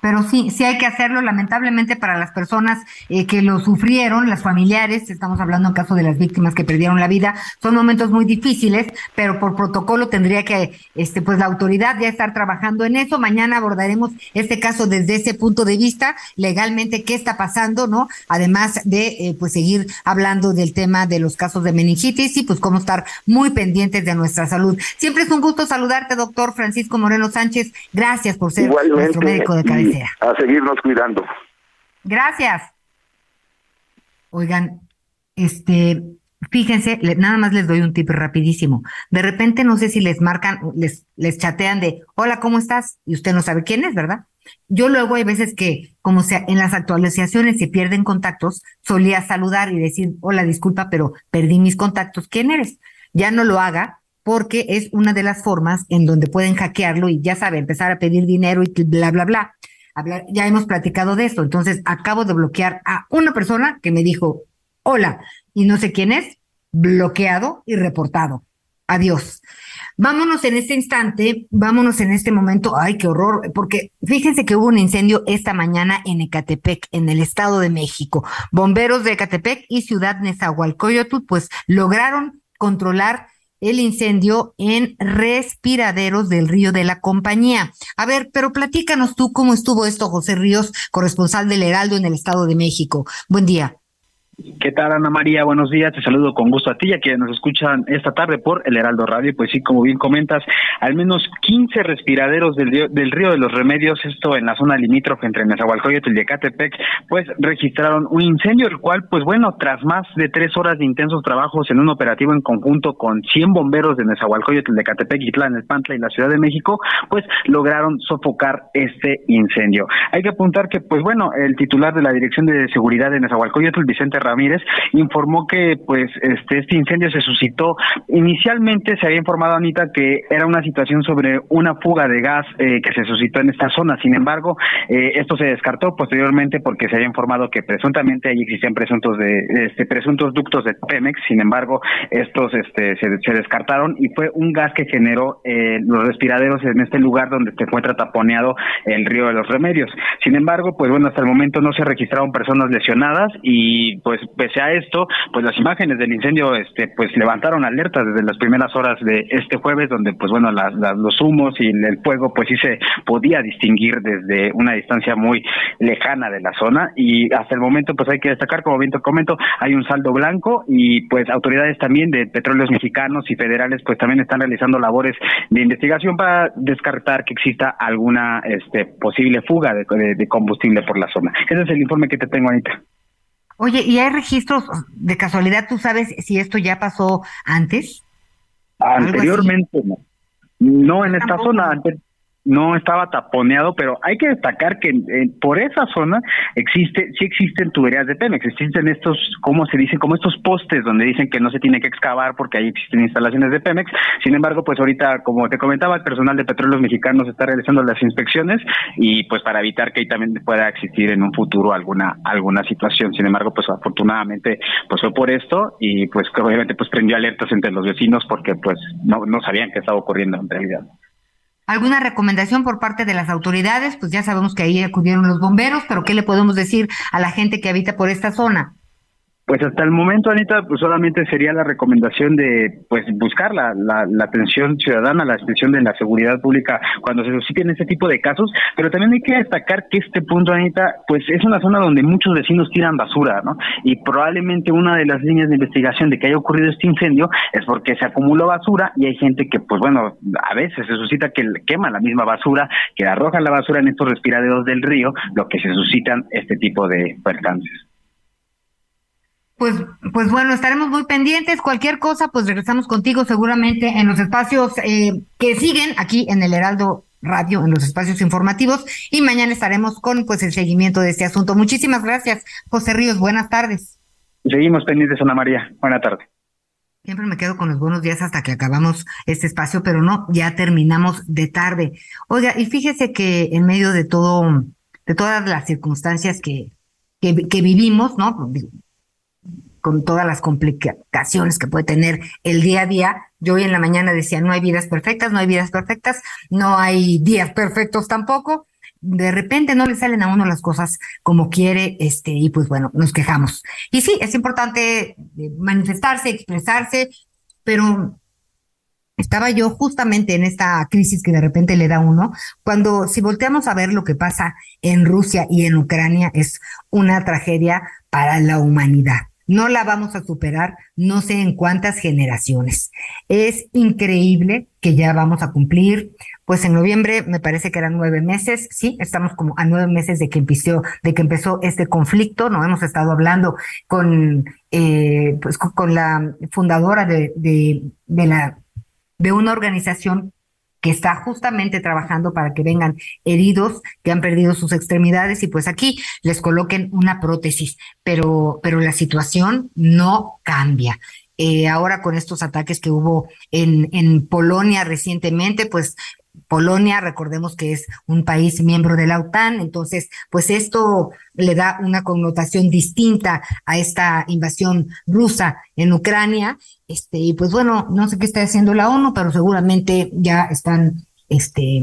Speaker 6: Pero sí, sí hay que hacerlo, lamentablemente para las personas eh, que lo sufrieron, las familiares, estamos hablando en caso de las víctimas que perdieron la vida, son momentos muy difíciles, pero por protocolo tendría que, este, pues la autoridad ya estar trabajando en eso. Mañana abordaremos este caso desde ese punto de vista, legalmente qué está pasando, ¿no? Además de, eh, pues seguir hablando del tema de los casos de meningitis y pues cómo estar muy pendientes de nuestra salud. Siempre es un gusto saludarte, doctor Francisco Moreno Sánchez. Gracias por ser nuestro médico de cabecera.
Speaker 19: A seguirnos cuidando.
Speaker 6: Gracias. Oigan, este, fíjense, le- nada más les doy un tip rapidísimo. De repente no sé si les marcan, les, les chatean de, hola, ¿cómo estás? Y usted no sabe quién es, ¿verdad? Yo luego hay veces que, como sea, en las actualizaciones se pierden contactos, solía saludar y decir, hola, disculpa, pero perdí mis contactos. ¿Quién eres? Ya no lo haga porque es una de las formas en donde pueden hackearlo y ya sabe, empezar a pedir dinero y bla, bla, bla. Ya hemos platicado de esto. Entonces, acabo de bloquear a una persona que me dijo, hola, y no sé quién es, bloqueado y reportado. Adiós. Vámonos en este instante, vámonos en este momento. Ay, qué horror, porque fíjense que hubo un incendio esta mañana en Ecatepec, en el Estado de México. Bomberos de Ecatepec y Ciudad Nezahualcóyotl, pues lograron controlar el incendio en respiraderos del río de la compañía. A ver, pero platícanos tú cómo estuvo esto, José Ríos, corresponsal del Heraldo en el Estado de México. Buen día.
Speaker 20: ¿Qué tal, Ana María? Buenos días. Te saludo con gusto a ti y a quienes nos escuchan esta tarde por el Heraldo Radio. Pues sí, como bien comentas, al menos 15 respiraderos del río, de los Remedios, esto en la zona limítrofe entre Nezahualcóyotl y Ecatepec, pues registraron un incendio, el cual, pues bueno, tras más de tres horas de intensos trabajos en un operativo en conjunto con 100 bomberos de Nezahualcóyotl, de Ecatepec, Itlán, Pantla y la Ciudad de México, pues lograron sofocar este incendio. Hay que apuntar que, pues bueno, el titular de la Dirección de Seguridad de Nezahualcóyotl, Vicente Ramírez, informó que pues este este incendio se suscitó inicialmente se había informado Anita que era una situación sobre una fuga de gas eh, que se suscitó en esta zona. Sin embargo, eh, esto se descartó posteriormente porque se había informado que presuntamente ahí existían presuntos de este presuntos ductos de Pemex. Sin embargo, estos este se, descartaron y fue un gas que generó eh, los respiraderos en este lugar donde se encuentra taponeado el río de los Remedios. Sin embargo, pues bueno, hasta el momento no se registraron personas lesionadas y pues pues pese a esto, pues las imágenes del incendio este pues levantaron alertas desde las primeras horas de este jueves donde pues bueno las, los humos y el fuego pues sí se podía distinguir desde una distancia muy lejana de la zona y hasta el momento pues hay que destacar como bien te comento hay un saldo blanco y pues autoridades también de petróleos mexicanos y federales pues también están realizando labores de investigación para descartar que exista alguna este posible fuga de, de combustible por la zona. Ese es el informe que te tengo ahorita.
Speaker 6: Oye, ¿y hay registros de casualidad? ¿Tú sabes si esto ya pasó antes?
Speaker 20: Anteriormente no. No en esta zona, no estaba taponeado, pero hay que destacar que eh, por esa zona existe, sí existen tuberías de Pemex, existen estos, ¿cómo se dice? Como estos postes donde dicen que no se tiene que excavar porque ahí existen instalaciones de Pemex. Sin embargo, pues ahorita, como te comentaba, el personal de petróleos mexicanos está realizando las inspecciones y pues para evitar que ahí también pueda existir en un futuro alguna alguna situación. Sin embargo, pues afortunadamente pues fue por esto y pues obviamente pues prendió alertas entre los vecinos porque pues no, no sabían qué estaba ocurriendo en realidad.
Speaker 6: ¿Alguna recomendación por parte de las autoridades? Pues ya sabemos que ahí acudieron los bomberos, pero ¿qué le podemos decir a la gente que habita por esta zona?
Speaker 20: Pues hasta el momento, Anita, pues solamente sería la recomendación de pues buscar la, la, atención ciudadana, la atención de la seguridad pública cuando se susciten este tipo de casos, pero también hay que destacar que este punto, Anita, pues es una zona donde muchos vecinos tiran basura, ¿no? Y probablemente una de las líneas de investigación de que haya ocurrido este incendio es porque se acumuló basura y hay gente que, pues bueno, a veces se suscita que quema la misma basura, que arroja la basura en estos respiraderos del río, lo que se suscitan este tipo de percances.
Speaker 6: Pues, pues bueno, estaremos muy pendientes. Cualquier cosa, pues regresamos contigo seguramente en los espacios eh, que siguen aquí en el Heraldo Radio, en los espacios informativos. Y mañana estaremos con pues el seguimiento de este asunto. Muchísimas gracias, José Ríos. Buenas tardes.
Speaker 20: Seguimos pendientes, Ana María. Buena tarde.
Speaker 6: Siempre me quedo con los buenos días hasta que acabamos este espacio, pero no, ya terminamos de tarde. Oiga, y fíjese que en medio de todo, de todas las circunstancias que, que, que vivimos, ¿no? Con todas las complicaciones que puede tener el día a día. Yo hoy en la mañana decía, no hay vidas perfectas, no hay vidas perfectas, no hay días perfectos tampoco. De repente no le salen a uno las cosas como quiere, este, y pues bueno, nos quejamos. Y sí, es importante eh, manifestarse, expresarse, pero estaba yo justamente en esta crisis que de repente le da uno, cuando si volteamos a ver lo que pasa en Rusia y en Ucrania, es una tragedia para la humanidad no la vamos a superar no sé en cuántas generaciones. Es increíble que ya vamos a cumplir, pues en noviembre me parece que eran nueve meses, sí, estamos como a nueve meses de que empezó, de que empezó este conflicto, no hemos estado hablando con, eh, pues con la fundadora de, de, la de una organización que está justamente trabajando para que vengan heridos que han perdido sus extremidades y pues aquí les coloquen una prótesis, pero, pero la situación no cambia. Eh, ahora con estos ataques que hubo en, en Polonia recientemente, pues Polonia, recordemos que es un país miembro de la OTAN, entonces, pues esto le da una connotación distinta a esta invasión rusa en Ucrania. Este, y pues bueno, no sé qué está haciendo la ONU, pero seguramente ya están, este,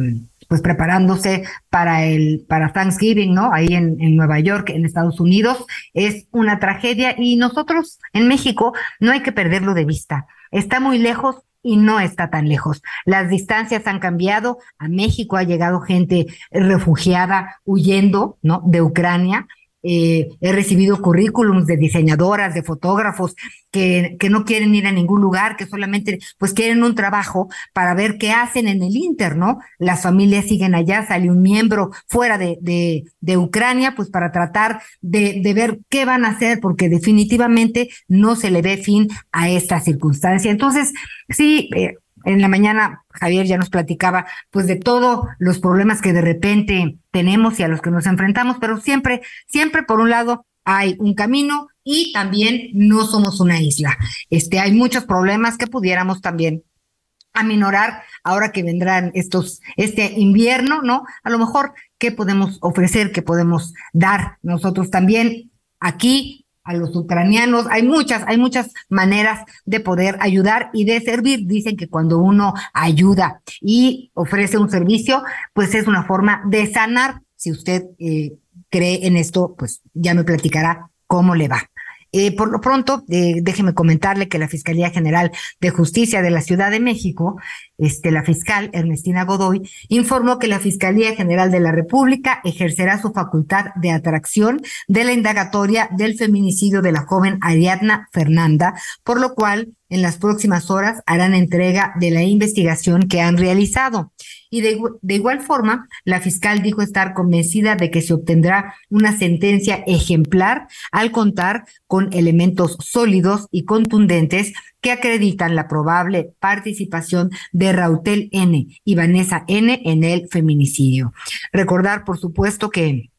Speaker 6: pues preparándose para el, para Thanksgiving, ¿no? Ahí en, en Nueva York, en Estados Unidos. Es una tragedia y nosotros en México no hay que perderlo de vista. Está muy lejos, y no está tan lejos. Las distancias han cambiado. A México ha llegado gente refugiada huyendo, ¿no? De Ucrania. Eh, he recibido currículums de diseñadoras, de fotógrafos que, que, no quieren ir a ningún lugar, que solamente pues quieren un trabajo para ver qué hacen en el Inter, ¿no? Las familias siguen allá, sale un miembro fuera de, de, de Ucrania, pues para tratar de, de, ver qué van a hacer, porque definitivamente no se le ve fin a esta circunstancia. Entonces, sí, eh, en la mañana Javier ya nos platicaba pues de todos los problemas que de repente tenemos y a los que nos enfrentamos, pero siempre, siempre por un lado hay un camino y también no somos una isla. Este, hay muchos problemas que pudiéramos también aminorar ahora que vendrán estos, este invierno, ¿no? A lo mejor, ¿qué podemos ofrecer? ¿Qué podemos dar nosotros también aquí a los ucranianos. Hay muchas, hay muchas maneras de poder ayudar y de servir. Dicen que cuando uno ayuda y ofrece un servicio, pues es una forma de sanar. Si usted eh, cree en esto, pues ya me platicará cómo le va. Eh, por lo pronto, eh, déjeme comentarle que la Fiscalía General de Justicia de la Ciudad de México, este, la fiscal Ernestina Godoy, informó que la Fiscalía General de la República ejercerá su facultad de atracción de la indagatoria del feminicidio de la joven Ariadna Fernanda, por lo cual en las próximas horas harán entrega de la investigación que han realizado. Y de, igual forma, la fiscal dijo estar convencida de que se obtendrá una sentencia ejemplar al contar con elementos sólidos y contundentes que acreditan la probable participación de Rautel N y Vanessa N en el feminicidio. Recordar, por supuesto, que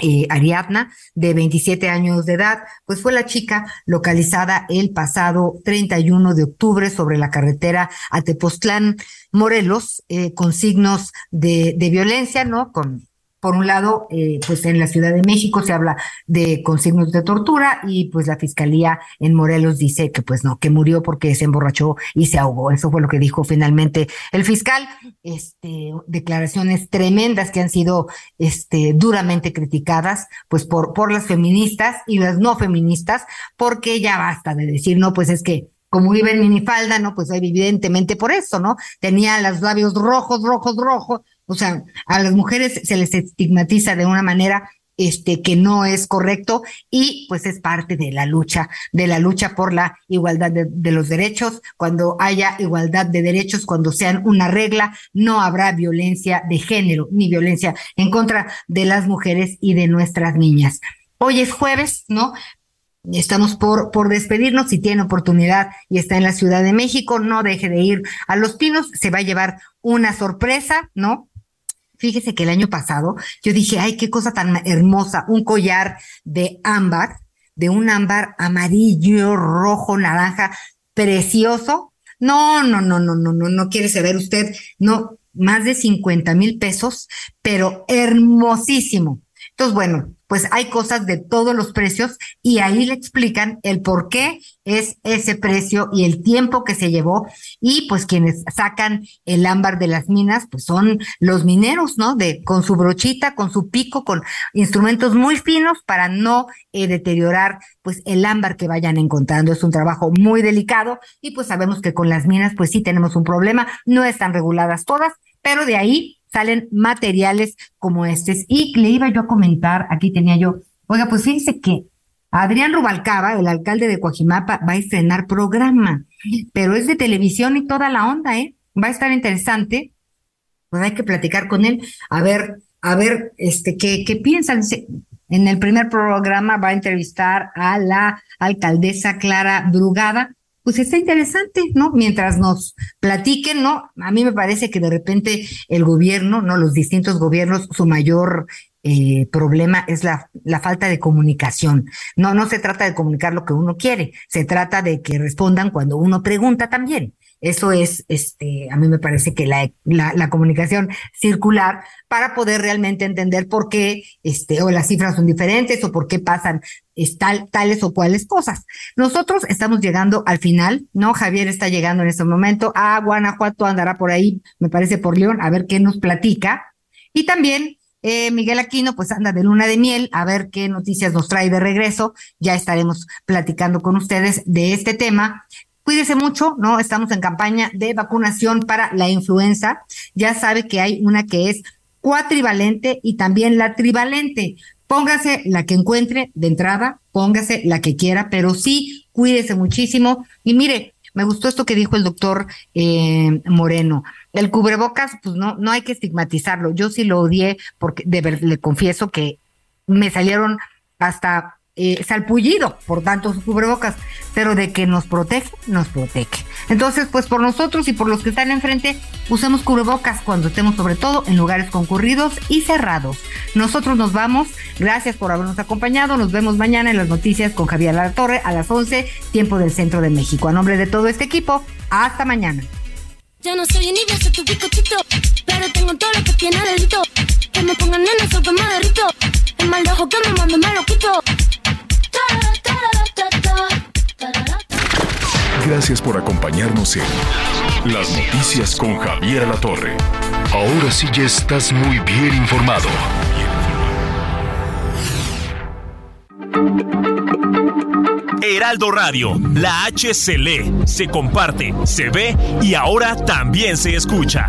Speaker 6: eh, Ariadna, de 27 años de edad, pues fue la chica localizada el pasado 31 de octubre sobre la carretera a Tepoztlán, Morelos, eh, con signos de, de violencia, ¿no? Con por un lado, eh, pues en la Ciudad de México se habla de consignos de tortura y pues la fiscalía en Morelos dice que pues no, que murió porque se emborrachó y se ahogó. Eso fue lo que dijo finalmente el fiscal. Este, declaraciones tremendas que han sido este, duramente criticadas pues por, por las feministas y las no feministas, porque ya basta de decir, no, pues es que como iba en minifalda, ¿no? Pues evidentemente por eso, ¿no? Tenía los labios rojos, rojos, rojos, o sea, a las mujeres se les estigmatiza de una manera este que no es correcto y pues es parte de la lucha, de la lucha por la igualdad de, los derechos. Cuando haya igualdad de derechos, cuando sean una regla, no habrá violencia de género ni violencia en contra de las mujeres y de nuestras niñas. Hoy es jueves, ¿no? Estamos por, por despedirnos. Si tiene oportunidad y está en la Ciudad de México, no deje de ir a Los Pinos. Se va a llevar una sorpresa, ¿no? Fíjese que el año pasado yo dije, ay, qué cosa tan hermosa, un collar de ámbar, de un ámbar amarillo, rojo, naranja, precioso. No, no, no, no, no, no, no quiere saber usted, no, más de 50 mil pesos, pero hermosísimo. Entonces, bueno, pues hay cosas de todos los precios y ahí le explican el por qué es ese precio y el tiempo que se llevó y pues quienes sacan el ámbar de las minas pues son los mineros, ¿no? De con su brochita, con su pico, con instrumentos muy finos para no eh, deteriorar pues el ámbar que vayan encontrando. Es un trabajo muy delicado y pues sabemos que con las minas pues sí tenemos un problema, no están reguladas todas, pero de ahí salen materiales como estos. Y le iba yo a comentar, aquí tenía yo, oiga, pues fíjense que Adrián Rubalcaba, el alcalde de Coajimapa, va a estrenar programa, pero es de televisión y toda la onda, ¿eh? Va a estar interesante. Pues hay que platicar con él, a ver, a ver, este, qué, qué piensan. En el primer programa va a entrevistar a la alcaldesa Clara Brugada, pues está interesante, ¿no? Mientras nos platiquen, ¿no? A mí me parece que de repente el gobierno, ¿no? Los distintos gobiernos, su mayor eh, problema es la, la falta de comunicación. No, no se trata de comunicar lo que uno quiere, se trata de que respondan cuando uno pregunta también. Eso es, este, a mí me parece que la, la, comunicación circular para poder realmente entender por qué, este, o las cifras son diferentes o por qué pasan tal, tales o cuales cosas. Nosotros estamos llegando al final, ¿no? Javier está llegando en este momento a Guanajuato, andará por ahí, me parece por León, a ver qué nos platica. Y también eh, Miguel Aquino, pues anda de luna de miel, a ver qué noticias nos trae de regreso. Ya estaremos platicando con ustedes de este tema. Cuídese mucho, ¿no? Estamos en campaña de vacunación para la influenza. Ya sabe que hay una que es cuatrivalente y también la trivalente. Póngase la que encuentre de entrada, póngase la que quiera, pero sí cuídese muchísimo. Y mire, me gustó esto que dijo el doctor eh, Moreno. El cubrebocas, pues no, no hay que estigmatizarlo. Yo sí lo odié porque de ver, le confieso que me salieron hasta eh, salpullido por tantos cubrebocas, pero de que nos protege, nos protege. Entonces, pues por nosotros y por los que están enfrente, usemos cubrebocas cuando estemos sobre todo en lugares concurridos y cerrados. Nosotros nos vamos, gracias por habernos acompañado, nos vemos mañana en las noticias con Javier La Torre a las 11, tiempo del centro de México. A nombre de todo este equipo, hasta mañana. Ya no soy ni tu pero tengo todo lo que tiene delito. Que me pongan nenas o que me derrito. El mal de ojo que me mando me lo quito.
Speaker 3: Gracias por acompañarnos en Las Noticias con Javier La Torre. Ahora sí ya estás muy bien informado.
Speaker 21: Heraldo Radio, la H se lee, se comparte, se ve y ahora también se escucha.